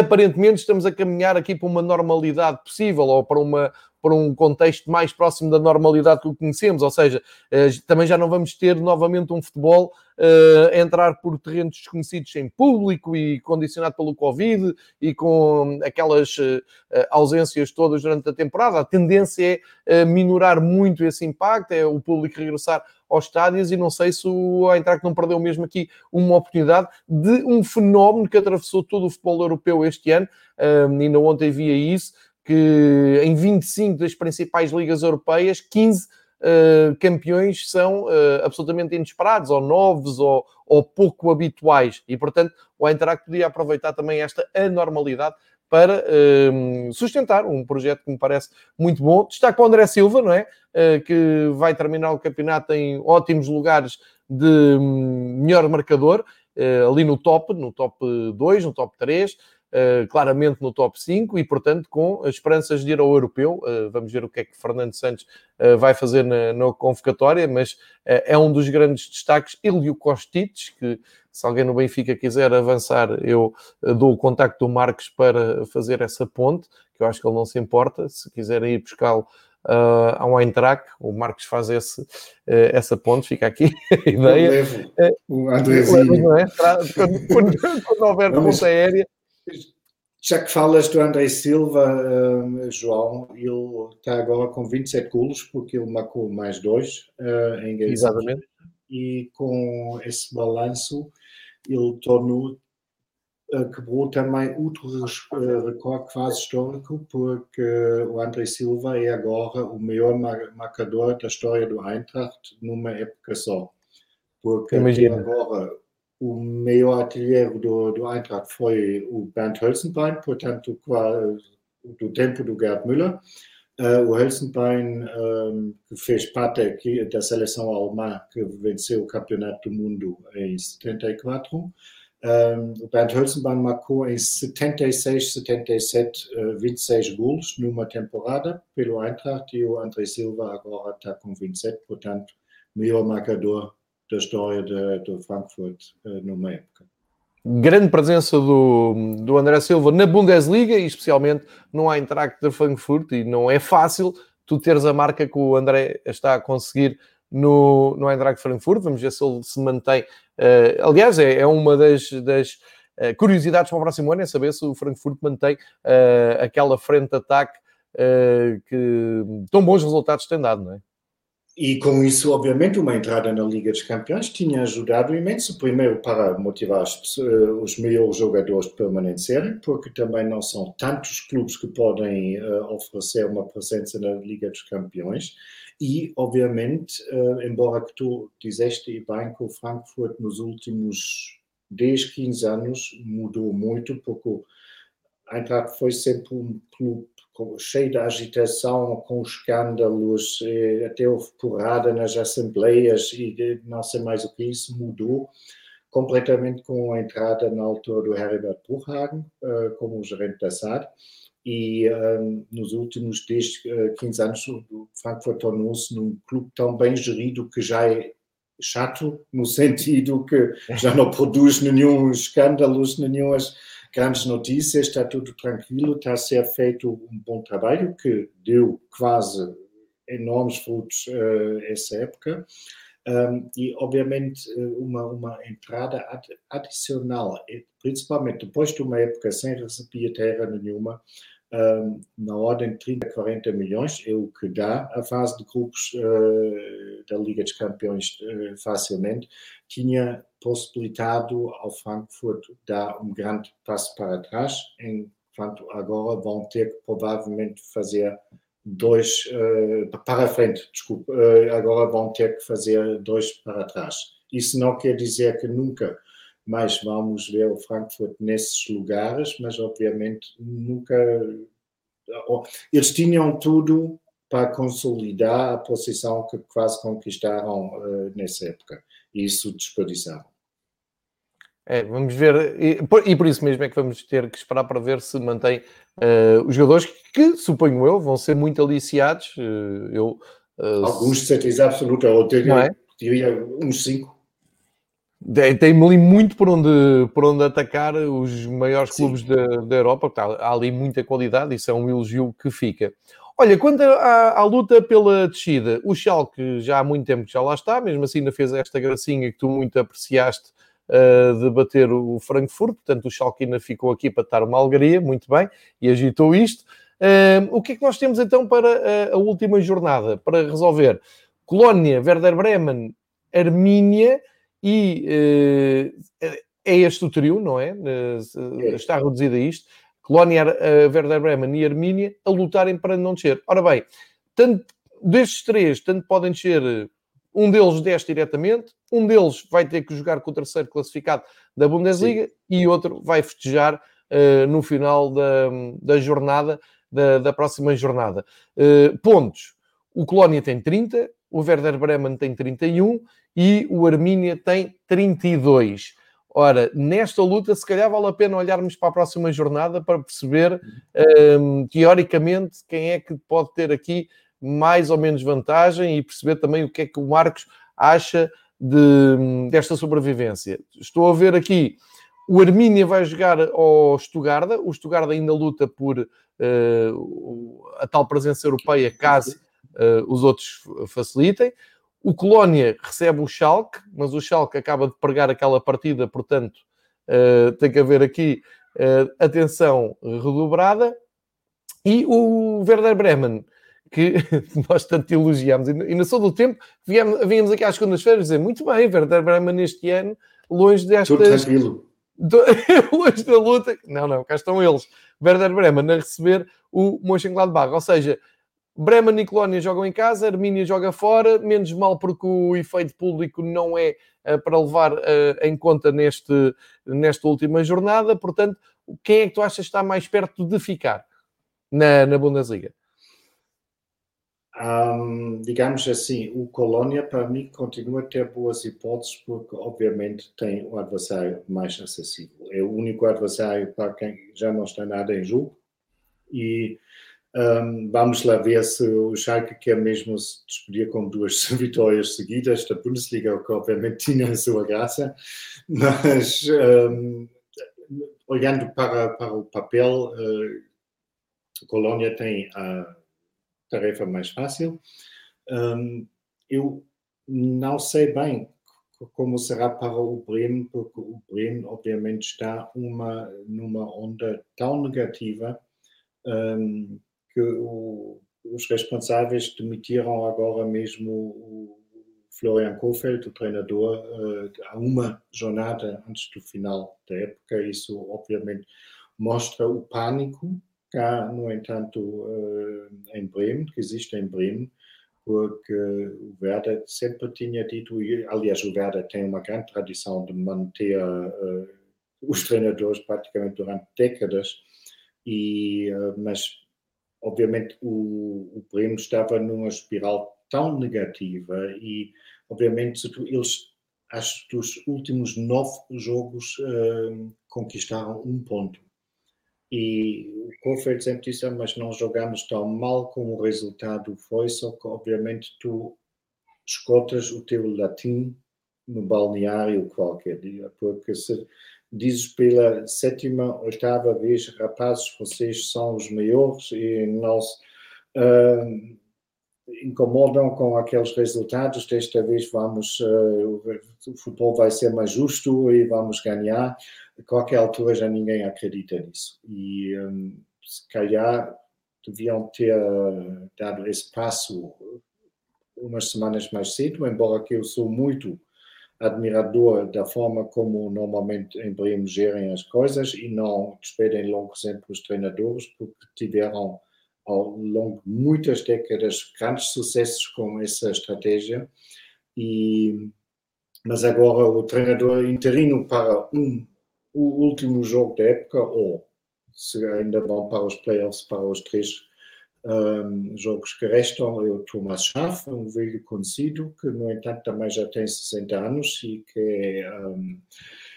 aparentemente estamos a caminhar aqui para uma normalidade possível ou para, uma, para um contexto mais próximo da normalidade que o conhecemos, ou seja, eh, também já não vamos ter novamente um futebol uh, entrar por terrenos desconhecidos sem público e condicionado pelo Covid e com aquelas uh, ausências todas durante a temporada. A tendência é uh, minorar muito esse impacto, é o público regressar aos estádios e não sei se o Eintracht não perdeu mesmo aqui uma oportunidade de um fenómeno que atravessou todo o futebol europeu este ano, um, ainda ontem via isso, que em 25 das principais ligas europeias, 15 uh, campeões são uh, absolutamente inesperados, ou novos, ou, ou pouco habituais. E, portanto, o Eintracht podia aproveitar também esta anormalidade para uh, sustentar um projeto que me parece muito bom. Destaque para o André Silva, não é? Uh, que vai terminar o campeonato em ótimos lugares de um, melhor marcador, ali no top, no top 2, no top 3. Uh, claramente no top 5 e, portanto, com esperanças de ir ao europeu. Uh, vamos ver o que é que Fernando Santos uh, vai fazer na, na convocatória, mas é um dos grandes destaques. Ele e o Costites, que se alguém no Benfica quiser avançar, eu dou o contacto do Marcos para fazer essa ponte, que eu acho que ele não se importa. Se quiserem ir buscá-lo uh, ao Eintracht, o Marcos faz esse, uh, essa ponte, fica aqui a ideia. O Andrezinho. É? Quando, quando, quando houver ponta aérea, já que falas do André Silva, uh, João, ele está agora com 27 golos, porque ele marcou mais dois uh, em Gaza. Exatamente. E com esse balanço, ele tornou, uh, quebrou também outro recorde quase histórico, porque o André Silva é agora o maior marcador da história do Eintracht numa época só. Porque Imagina. agora o maior artilheiro do, do Eintracht foi o Bernd Hölzenbein, portanto, do tempo do Gerd Müller. Uh, o Hölzenbein, um, que fez parte aqui da seleção alemã, que venceu o Campeonato do Mundo em 74. Um, o Bernd Hölzenbein marcou em 76, 77, uh, 26 gols numa temporada pelo Eintracht e o André Silva agora está com 27, portanto, melhor marcador da história de Frankfurt uh, numa época. Grande presença do, do André Silva na Bundesliga e especialmente no Eintracht de Frankfurt e não é fácil tu teres a marca que o André está a conseguir no, no Eintracht Frankfurt. Vamos ver se ele se mantém. Uh, aliás, é, é uma das, das uh, curiosidades para o próximo ano, é saber se o Frankfurt mantém uh, aquela frente de ataque que tão bons resultados tem dado, não é? E com isso, obviamente, uma entrada na Liga dos Campeões tinha ajudado imenso. Primeiro, para motivar os, os melhores jogadores a permanecerem, porque também não são tantos clubes que podem uh, oferecer uma presença na Liga dos Campeões. E, obviamente, uh, embora que tu disseste e bem que o Frankfurt nos últimos 10, 15 anos mudou muito, porque a Eintracht foi sempre um clube cheio de agitação, com escândalos, até houve porrada nas assembleias e não sei mais o que isso mudou completamente com a entrada na altura do Herbert Bruchhagen como gerente da SAD. E nos últimos 10, 15 anos o Frankfurt tornou-se num clube tão bem gerido que já é chato, no sentido que já não produz nenhum escândalos, nenhumas grandes notícias, está tudo tranquilo, está a ser feito um bom trabalho que deu quase enormes frutos uh, essa época. Um, e, obviamente, uma, uma entrada ad, adicional, principalmente depois de uma época sem receber terra nenhuma, um, na ordem de 30, 40 milhões, é o que dá a fase de grupos uh, da Liga dos Campeões uh, facilmente, tinha possibilitado ao Frankfurt dar um grande passo para trás, enquanto agora vão ter que provavelmente fazer dois uh, para frente, desculpa, agora vão ter que fazer dois para trás. Isso não quer dizer que nunca mais vamos ver o Frankfurt nesses lugares, mas obviamente nunca. Eles tinham tudo para consolidar a posição que quase conquistaram uh, nessa época. E isso desperdiçaram. É, vamos ver, e por, e por, isso mesmo é que vamos ter que esperar para ver se mantém uh, os jogadores que, suponho eu, vão ser muito aliciados. Uh, eu, Alguns de certeza absoluta, eu diria, é? diria uns cinco. Tem ali muito por onde, por onde atacar os maiores Sim. clubes da, da Europa, porque há, há, ali muita qualidade, isso é um elogio que fica. Olha, quanto à, à, luta pela descida, o Schalke já há muito tempo que já lá está, mesmo assim ainda fez esta gracinha que tu muito apreciaste uh, de bater o Frankfurt, portanto o Schalke ainda ficou aqui para estar uma alegria, muito bem, e agitou isto. Uh, o que é que nós temos então para a, a última jornada, para resolver? Colónia, Werder Bremen, Armínia e uh, é este o trio, não é? Uh, está reduzido a isto. Colónia, Werder Bremen e Armínia a lutarem para não descer. Ora bem, tanto destes três, tanto podem descer um deles desce diretamente, um deles vai ter que jogar com o terceiro classificado da Bundesliga Sim. e outro vai festejar uh, no final da, da jornada, da, da próxima jornada. Uh, pontos. O Colónia tem 30, o Werder Bremen tem 31 e o Armínia tem 32. Ora, nesta luta, se calhar vale a pena olharmos para a próxima jornada para perceber, um, teoricamente, quem é que pode ter aqui mais ou menos vantagem e perceber também o que é que o Marcos acha de, desta sobrevivência. Estou a ver aqui, o Armínia vai jogar ao Stuttgart, o Stuttgart ainda luta por uh, a tal presença europeia, caso uh, os outros facilitem. O Colónia recebe o Schalke, mas o Schalke acaba de pregar aquela partida, portanto, uh, tem que haver aqui atenção redobrada. E o Werder Bremen, que nós tanto elogiamos, e na sou do tempo, viemos, viemos aqui às segundas-feiras dizer muito bem, Werder Bremen este ano, longe destas... Tudo tranquilo. Do, longe da luta. Não, não, cá estão eles. Werder Bremen a receber o Mönchengladbach. Ou seja, Bremen e Colónia jogam em casa, Armínia joga fora, menos mal porque o efeito público não é uh, para levar uh, em conta neste, nesta última jornada. Portanto, quem é que tu achas que está mais perto de ficar na, na Bundesliga? Um, digamos assim, o Colónia para mim continua a ter boas hipóteses porque obviamente tem o adversário mais acessível. É o único adversário para quem já não está nada em jogo e um, vamos lá ver se o Schalke quer mesmo se despedir com duas vitórias seguidas da Bundesliga, o que obviamente tinha a sua graça, mas um, olhando para, para o papel, uh, a Colônia tem a tarefa mais fácil. Um, eu não sei bem como será para o Bremen, porque o Bremen obviamente está uma, numa onda tão negativa um, que o, os responsáveis demitiram agora mesmo o Florian Kofeld, o treinador, uh, há uma jornada antes do final da época. Isso, obviamente, mostra o pânico há, no entanto, uh, em Bremen, que existe em Bremen, porque o Werder sempre tinha dito, aliás, o Werder tem uma grande tradição de manter uh, os treinadores praticamente durante décadas E, mas, obviamente, o, o Bremen estava numa espiral tão negativa e, obviamente, eles, acho dos últimos nove jogos, uh, conquistaram um ponto. E o Kofeld sempre disse, ah, mas não jogamos tão mal como o resultado foi, só que, obviamente, tu escotas o teu latim no balneário qualquer dia, porque se dizes pela sétima, oitava vez, rapazes, vocês são os maiores e nós uh, incomodam com aqueles resultados, desta vez vamos, uh, o futebol vai ser mais justo e vamos ganhar. A qualquer altura já ninguém acredita nisso. E um, se calhar deviam ter dado espaço umas semanas mais cedo, embora que eu sou muito admirador da forma como normalmente em Bremen gerem as coisas e não despedem logo sempre os treinadores, porque tiveram ao longo de muitas décadas grandes sucessos com essa estratégia. E, mas agora o treinador interino para um, o último jogo da época, ou se ainda vão para os playoffs, para os três um, jogos que restam é o Thomas Schaff, um velho conhecido, que no entanto também já tem 60 anos e que é um,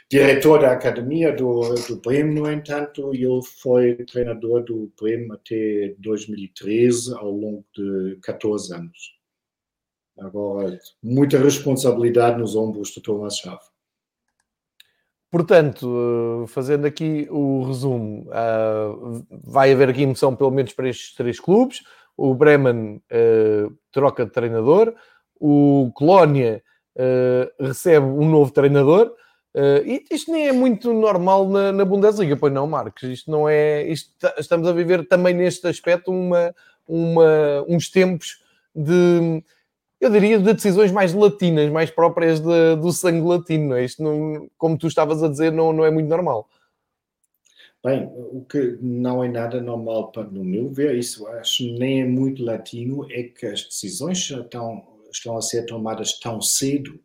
diretor da academia do, do Bremen, no entanto, e ele foi treinador do Bremen até 2013, ao longo de 14 anos. Agora, muita responsabilidade nos ombros do Thomas Schaff. Portanto, eh, fazendo aqui o resumo, eh, vai haver aqui emoção pelo menos para estes três clubes. O Bremen uh, troca de treinador, o Colónia recebe um novo treinador. E isto nem é muito normal na, na, Bundesliga, pois não, Marcos? Isto não é. Isto, estamos a viver também neste aspecto uma, uma, uns tempos de eu diria, de decisões mais latinas, mais próprias de, do sangue latino. É? Isto, não, como tu estavas a dizer, não, não é muito normal. Bem, o que não é nada normal, para, no meu ver, isso acho nem é muito latino, é que as decisões já estão, estão a ser tomadas tão cedo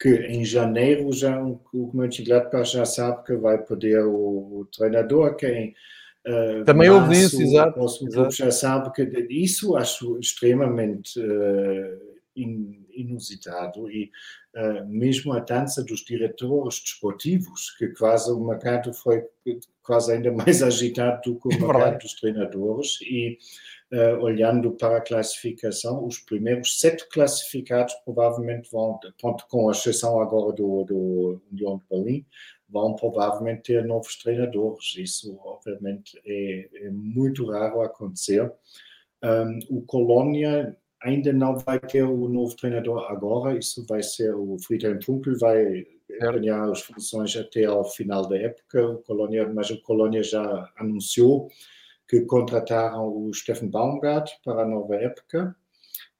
que em janeiro já o Mönchengladbach já sabe que vai perder o, o treinador, quem uh, também houve isso, exato. O exato. já sabe que isso acho extremamente uh, inusitado e uh, mesmo a dança dos diretores desportivos, que quase o mercado foi quase ainda mais agitado do que o é mercado dos treinadores e uh, olhando para a classificação, os primeiros sete classificados provavelmente vão, com exceção agora do, do União de Berlim, vão provavelmente ter novos treinadores. Isso, obviamente, é, é muito raro acontecer. Um, o Colônia ainda não vai ter o novo treinador agora, isso vai ser o Friedhelm Funkel, vai ganhar as funções até ao final da época, o Colônia, mas o Colônia já anunciou que contrataram o Steffen Baumgart para a nova época.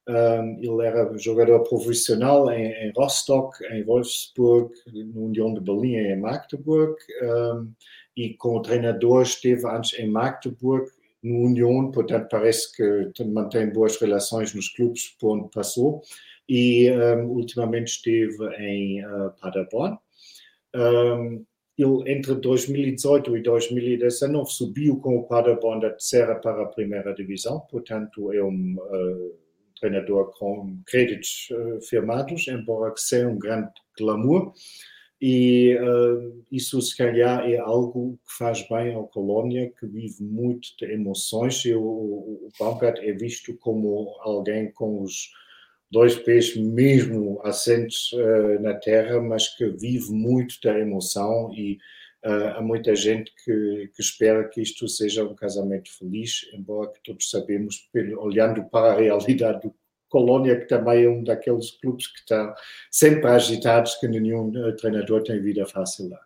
Um, ele era jogador profissional em, em, Rostock, em Wolfsburg, no União de Berlim e em Magdeburg. Um, e como treinador esteve antes em Magdeburg no União, portanto parece que mantém boas relações nos clubes por onde passou e um, ultimamente esteve em uh, Paderborn. Um, ele, entre 2018 e 2019, subiu com o Paderborn da terceira para a primeira divisão, portanto é um uh, treinador com créditos uh, firmados, embora que seja um grande glamour. E uh, isso, se calhar, é algo que faz bem ao Colônia, que vive muito de emoções. E o, o Baumgart é visto como alguém com os dois pés mesmo assentes uh, na terra, mas que vive muito da emoção. E uh, há muita gente que, que, espera que isto seja um casamento feliz, embora que todos sabemos, olhando para a realidade do Colônia, que também é um daqueles clubes que estão sempre agitados, que nenhum eh, treinador tem vida fácil lá.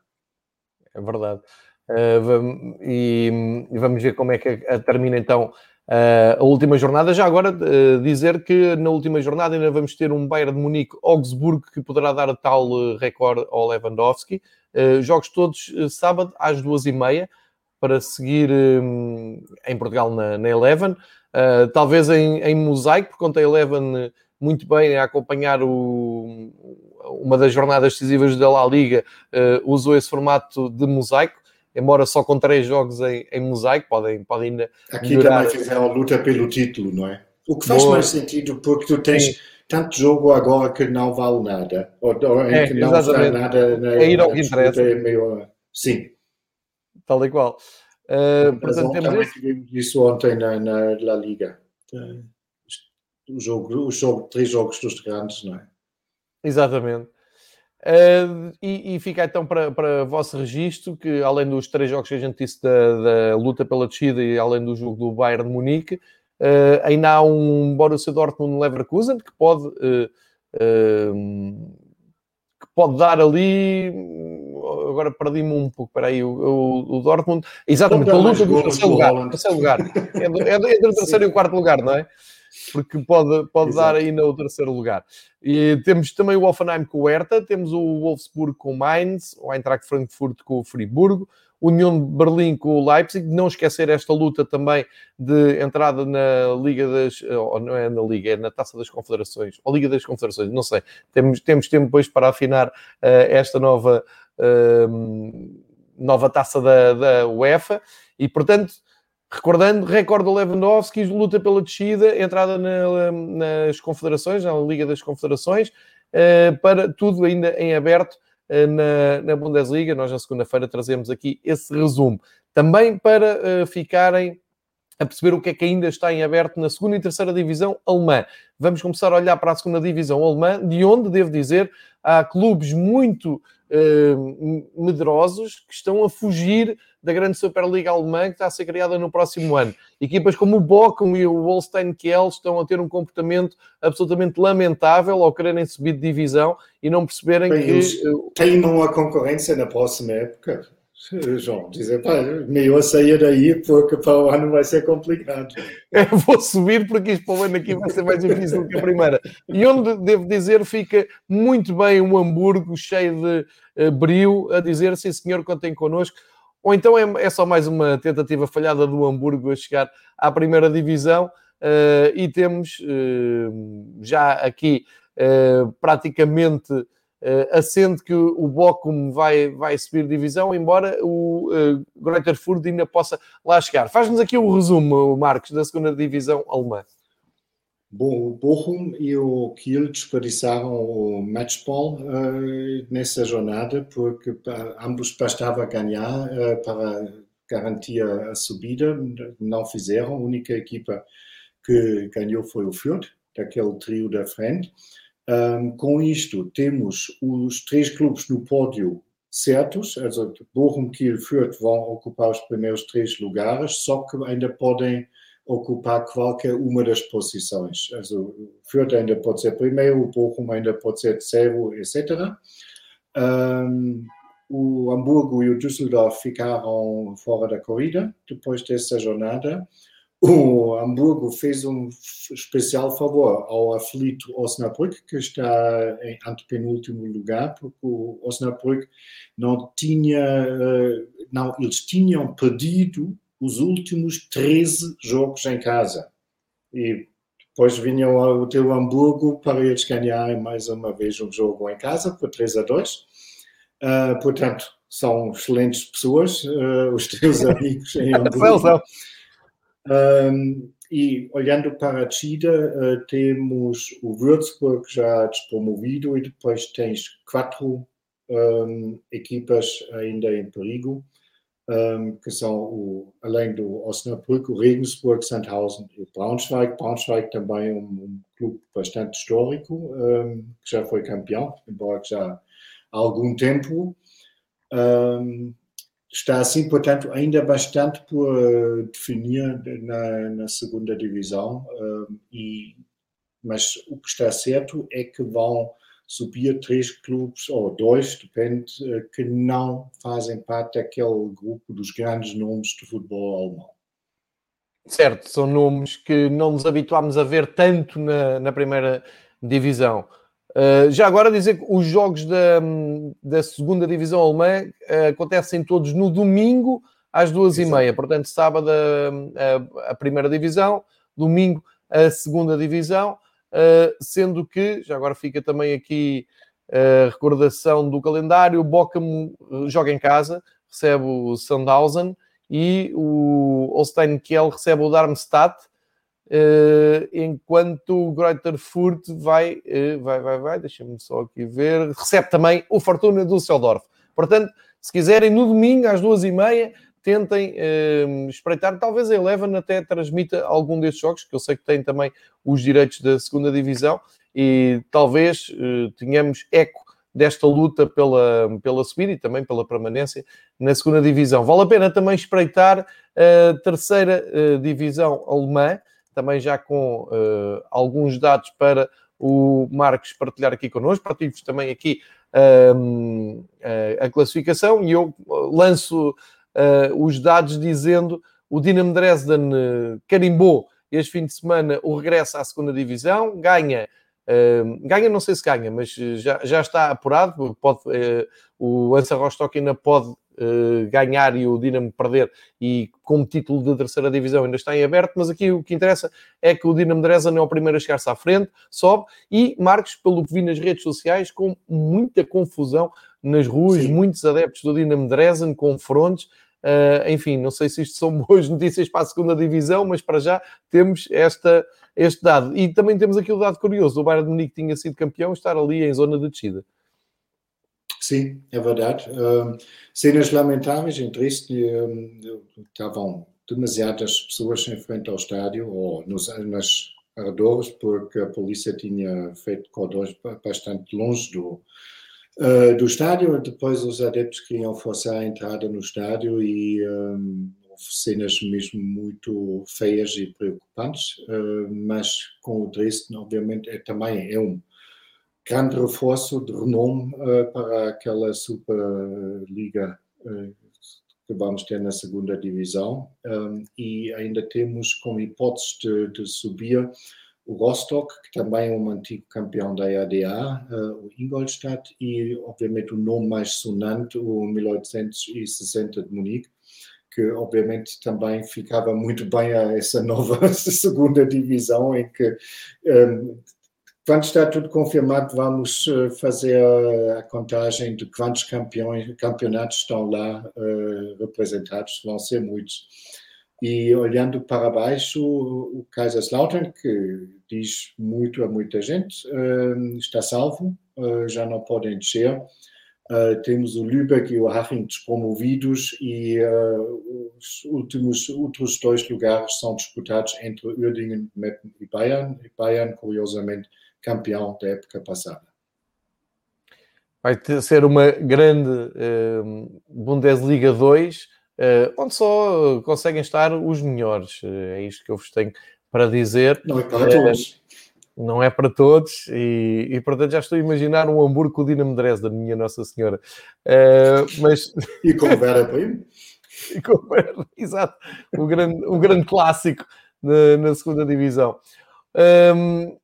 É verdade. Uh, e, e, vamos ver como é que termina então uh, a última jornada. Já agora uh, dizer que na última jornada ainda vamos ter um Bayern de Munique Augsburgo que poderá dar tal recorde ao Lewandowski. jogos todos sábado às duas e meia para seguir em Portugal na, na Eleven. Uh, talvez em, em mosaico, porque ontem Eleven muito bem a acompanhar o, uma das jornadas decisivas da La Liga, uh, usou esse formato de mosaico embora só com três jogos em, em mosaico, podem, podem ainda. Aqui melhorar. também fizeram a luta pelo título, não é? O que faz Boa. mais sentido, porque tu tens Sim. tanto jogo agora que não vale nada, ou, ou em é, que não vale nada na, é ir ao que interessa. Meio, sim. Tal e qual. Uh, portanto, temos também tivemos isso ontem na, na La Liga. O jogo, o jogo, três jogos dos grandes, não é? Exatamente. Uh, e, e, fica então para, para vosso registro que, além dos três jogos que a gente disse da, da luta pela descida e além do jogo do Bayern de Munique, uh, ainda há um Borussia Dortmund-Leverkusen que pode, uh, que pode dar ali. Agora perdi-me um pouco. Espera aí, o, o, o Dortmund. Exatamente, a luta do terceiro lugar. Terceiro lugar. É, do, é, do, é do terceiro e o quarto lugar, não é? porque pode, pode dar aí no terceiro lugar. E temos também o Offenheim com o Hertha, temos o Wolfsburg com o Mainz, o Eintracht Frankfurt com o Friburgo, União de Berlim com o Leipzig, não esquecer esta luta também de entrada na Liga das, ou não é na Liga, é na Taça das Confederações, ou Liga das Confederações, não sei. Temos, temos tempo depois para afinar uh, esta nova, nova taça da, da UEFA e, portanto, Recordando, recorde do Lewandowski, luta pela descida, entrada na, nas confederações, na Liga das Confederações, eh, para tudo ainda em aberto eh, na, na Bundesliga. Nós na segunda-feira trazemos aqui esse resumo. Também para eh, ficarem a perceber o que é que ainda está em aberto na segunda e terceira divisão alemã. Vamos começar a olhar para a segunda divisão alemã, de onde, devo dizer, há clubes muito uh, medrosos que estão a fugir da grande Superliga Alemã que está a ser criada no próximo ano. Equipas como o Bochum e o Holstein Kiel estão a ter um comportamento absolutamente lamentável ao quererem subir de divisão e não perceberem Bem, que... Teimam a concorrência na próxima época. João, dizer, pá, meio a sair daí porque para o ano vai ser complicado. Eu vou subir porque isto para o ano aqui vai ser mais difícil que a primeira. E onde, devo dizer, fica muito bem um Hamburgo cheio de uh, brio a dizer, sim senhor, contem connosco. Ou então é, é, só mais uma tentativa falhada do Hamburgo a chegar à primeira divisão uh, e temos uh, já aqui praticamente uh, assente que o Bochum vai, vai subir divisão, embora o uh, Greuther Fürth ainda possa lá chegar. Faz-nos aqui o resumo, Marcos, da segunda divisão alemã. Bom, o Bochum e o Kiel desperdiçaram o matchball uh, nessa jornada, porque ambos bastavam ganhar uh, para garantir a subida, não fizeram. A única equipa que ganhou foi o Fürth, daquele trio da frente. Um, com isto, temos os três clubes no pódio certos, also Bochum, Kiel, Fürth vão ocupar os primeiros três lugares, só que ainda podem ocupar qualquer uma das posições. Also, Fürth ainda pode ser primeiro, Bochum ainda pode ser terceiro, etc. Um, o Hamburgo e o Düsseldorf ficaram fora da corrida depois dessa jornada o Hamburgo fez um especial favor ao aflito Osnabrück, que está em antepenúltimo lugar, porque o Osnabrück não tinha, eh, não, eles tinham perdido os últimos 13 jogos em casa. E depois vinham o teu Hamburgo para eles ganharem mais uma vez um jogo em casa, por 3 a 2. Uh, eh, portanto, são excelentes pessoas, uh, os teus amigos em Hamburgo. Um, e olhando para a descida, uh, temos o Würzburg já despromovido e depois tens quatro um, equipas ainda em perigo, um, que são, o, além do Osnabrück, o Regensburg, Sandhausen e o Braunschweig. Braunschweig também um, um clube bastante histórico, que já foi campeão, embora já há algum tempo. Um, está assim, portanto, ainda bastante por uh, definir na, na, segunda divisão, uh, e, mas o que está certo é que vão subir três clubes, ou dois, depende, uh, que não fazem parte daquele grupo dos grandes nomes de futebol alemão. Certo, são nomes que não nos habituámos a ver tanto na, na primeira divisão. Uh, já agora dizer que os jogos da, da segunda divisão alemã uh, acontecem todos no domingo às duas Exato. e meia. Portanto, sábado a, a, a, primeira divisão, domingo a segunda divisão, uh, sendo que, já agora fica também aqui a recordação do calendário, o Bochum joga em casa, recebe o Sandhausen e o Holstein Kiel recebe o Darmstadt, enquanto o Greuther Furt vai, uh, vai, vai, vai, deixa-me só aqui ver, recebe também o Fortuna do Düsseldorf. Portanto, se quiserem, no domingo às duas e meia, tentem uh, espreitar. Talvez a Eleven até transmita algum desses jogos, que eu sei que tem também os direitos da segunda divisão, e talvez tenhamos eco desta luta pela, pela subida e também pela permanência na segunda divisão. Vale a pena também espreitar a terceira divisão alemã, também já com uh, alguns dados para o Marcos partilhar aqui connosco. Partilho-vos também aqui uh, a classificação e eu lanço os dados dizendo o Dinamo Dresden carimbou este fim de semana o regresso à segunda divisão, ganha ganha, não sei se ganha, mas já, já está apurado. Pode, o Ansa Rostock ainda pode ganhar e o Dinamo perder, e como título de terceira divisão ainda está em aberto. Mas aqui o que interessa é que o Dinamo Dresden é o primeiro a chegar-se à frente, sobe. E Marcos, pelo que vi nas redes sociais, com muita confusão nas ruas, Sim. muitos adeptos do Dinamo Dresden, confrontos. Uh, enfim, não sei se isto são boas notícias para a segunda divisão, mas para já temos esta, este dado. E também temos aqui o dado curioso: o Bayern de Munique tinha sido campeão, estar ali em zona de descida. Sim, é verdade. Cenas lamentáveis em uh, estavam demasiadas pessoas em frente ao estádio ou nos, nas arredores, porque a polícia tinha feito cordões bastante longe do, uh, do estádio. Depois os adeptos queriam forçar a entrada no estádio e houve cenas mesmo muito feias e preocupantes, uh, mas com o Dresden, obviamente, é, também é um grande reforço de renome uh, para aquela Superliga que vamos ter na segunda divisão. Um, e ainda temos como hipótese de, de subir o Rostock, que também é um antigo campeão da EADA, uh, o Ingolstadt, e obviamente o nome mais sonante, o 1860 de Munique, que obviamente também ficava muito bem a essa nova segunda divisão, em que um, quando está tudo confirmado, vamos uh, fazer a, contagem de quantos campeões, campeonatos estão lá uh, representados, vão ser muitos. E olhando para baixo, o Kaiserslautern, que diz muito a muita gente, eh, está salvo, eh, já não podem descer. Eh, temos o Lübeck e o Haching despromovidos e os últimos outros dois lugares são disputados entre Uerdingen, Meppen e Bayern. Bayern, curiosamente, campeão da época passada. Vai ser uma grande Bundesliga 2 uh, onde só conseguem estar os melhores. Uh, é isto que eu vos tenho para dizer. Não é para todos. Não é para todos, e, e portanto já estou a imaginar um hambúrguer com o Dinamo Dresden, minha Nossa Senhora. mas... E com o Vera Primo. e exato. O grande, o grande clássico na, na segunda divisão. Um,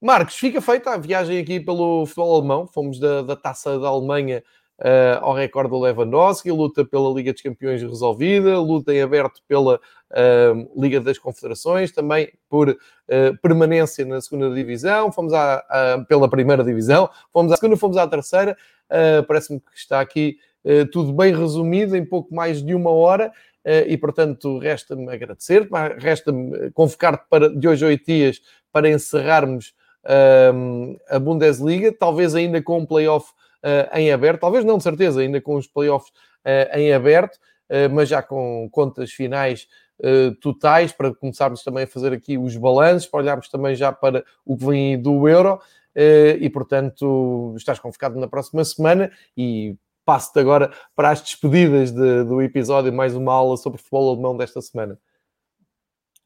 Marcos, fica feita a viagem aqui pelo futebol alemão. Fomos da, da taça da Alemanha uh, ao recorde do Lewandowski, luta pela Liga dos Campeões resolvida, luta em aberto pela uh, Liga das Confederações, também por uh, permanência na segunda divisão, fomos à, à, pela primeira divisão, fomos à segunda, fomos à terceira, parece-me que está aqui tudo bem resumido em pouco mais de uma hora. e portanto resta-me agradecer, resta-me convocar-te para de hoje a oito dias para encerrarmos a Bundesliga, talvez ainda com um playoff uh, em aberto, talvez não de certeza, ainda com os playoffs uh, em aberto, uh, mas já com contas finais totais, para começarmos também a fazer aqui os balanços, para olharmos também já para o que vem do Euro, e portanto estás convocado na próxima semana e passo-te agora para as despedidas de, do episódio, mais uma aula sobre futebol alemão desta semana.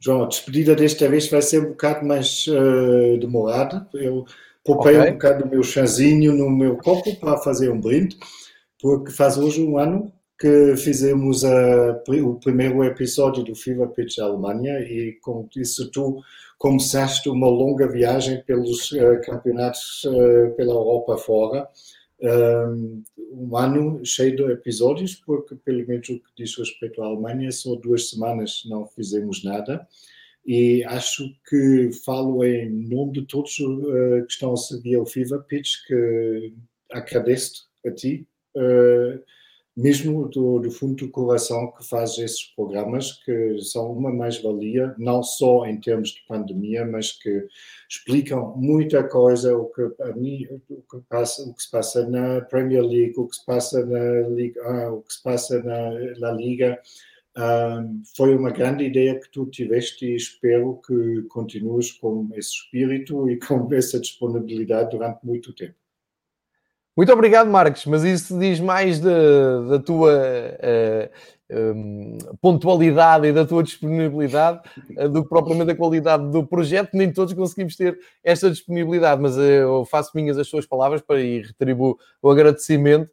João, a despedida desta vez vai ser um bocado mais uh, demorada. Eu Poupei okay. um bocado do meu chazinho no meu copo para fazer um brinde, porque faz hoje um ano que fizemos a, o primeiro episódio do Fever Pitch Alemanha e, como disse tu, começaste uma longa viagem pelos uh, campeonatos uh, pela Europa fora. Um, ano cheio de episódios, porque, pelo menos o que diz respeito à Alemanha, só duas semanas não fizemos nada. E acho que falo em nome de todos uh, que estão a seguir o Fever Pitch, que agradeço a ti uh, mesmo do, do, fundo do coração que faz esses programas que são uma mais-valia, não só em termos de pandemia, mas que explicam muita coisa, o que, a mim, o que, passa, o que se passa na Premier League, o que se passa na Liga o que se passa na, na Liga. Foi uma grande ideia que tu tiveste e espero que continues com esse espírito e com essa disponibilidade durante muito tempo. Muito obrigado, Marcos, mas isso diz mais da, tua uh, um, pontualidade e da tua disponibilidade uh, do que propriamente a qualidade do projeto. Nem todos conseguimos ter esta disponibilidade, mas uh, eu faço minhas as tuas palavras para e retribuo o agradecimento.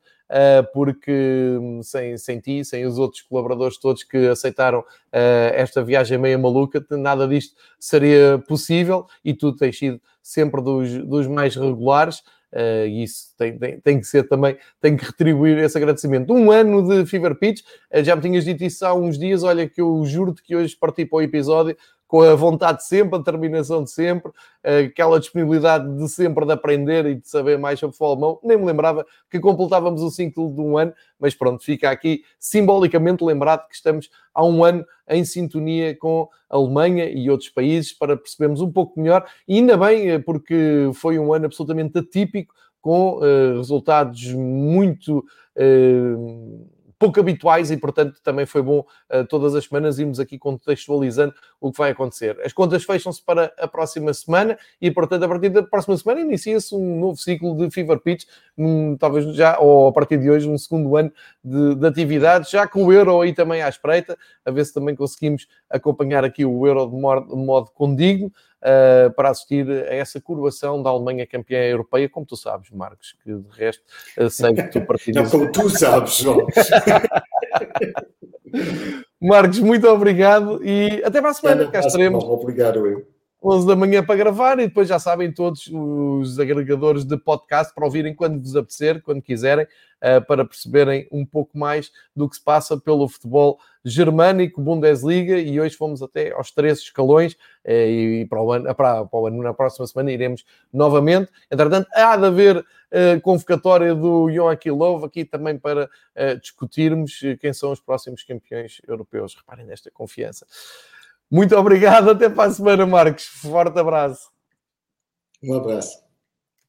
porque hum, sem, sem ti, sem os outros colaboradores todos que aceitaram esta viagem meia maluca, nada disto seria possível e tu tens sido sempre dos, dos mais regulares. Uh, e isso tem, tem, tem, que ser também, tem que retribuir esse agradecimento. Um ano de Fever Pitch, uh, já me tinhas dito isso há uns dias, olha que eu juro-te que hoje parti para o episódio com a vontade de sempre, a determinação de sempre, aquela disponibilidade de sempre de aprender e de saber mais sobre futebol alemão. Nem me lembrava que completávamos o ciclo de um ano, mas pronto, fica aqui simbolicamente lembrado que estamos há um ano em sintonia com a Alemanha e outros países para percebermos um pouco melhor, e ainda bem, eh, porque foi um ano absolutamente atípico, com uh, resultados muito. Uh, pouco habituais e, portanto, também foi bom uh, todas as semanas irmos aqui contextualizando o que vai acontecer. As contas fecham-se para a próxima semana e, portanto, a partir da próxima semana inicia-se um novo ciclo de Fever Pitch, um, talvez já, ou a partir de hoje, um segundo ano de, de atividades, já com o Euro aí também à espreita, a ver se também conseguimos acompanhar aqui o Euro de modo, de modo condigno uh, para assistir a essa coroação da Alemanha campeã europeia, como tu sabes, Marcos, que de resto uh, sei que tu partilhas. Não, como tu sabes, João. Marcos, muito obrigado e até para a semana. Cá estaremos. Obrigado, eu. 11 da manhã para gravar e depois já sabem todos os agregadores de podcast para ouvirem quando vos apetecer, quando quiserem, uh, para perceberem um pouco mais do que se passa pelo futebol germânico, Bundesliga, e hoje fomos até aos três escalões uh, e para o, ano, para, para o ano, na próxima semana iremos novamente. Entretanto, há de haver uh, convocatória do Joachim Löw aqui também para discutirmos quem são os próximos campeões europeus. Reparem nesta confiança. Muito obrigado. Até para a semana, Marcos. Forte abraço. Um abraço.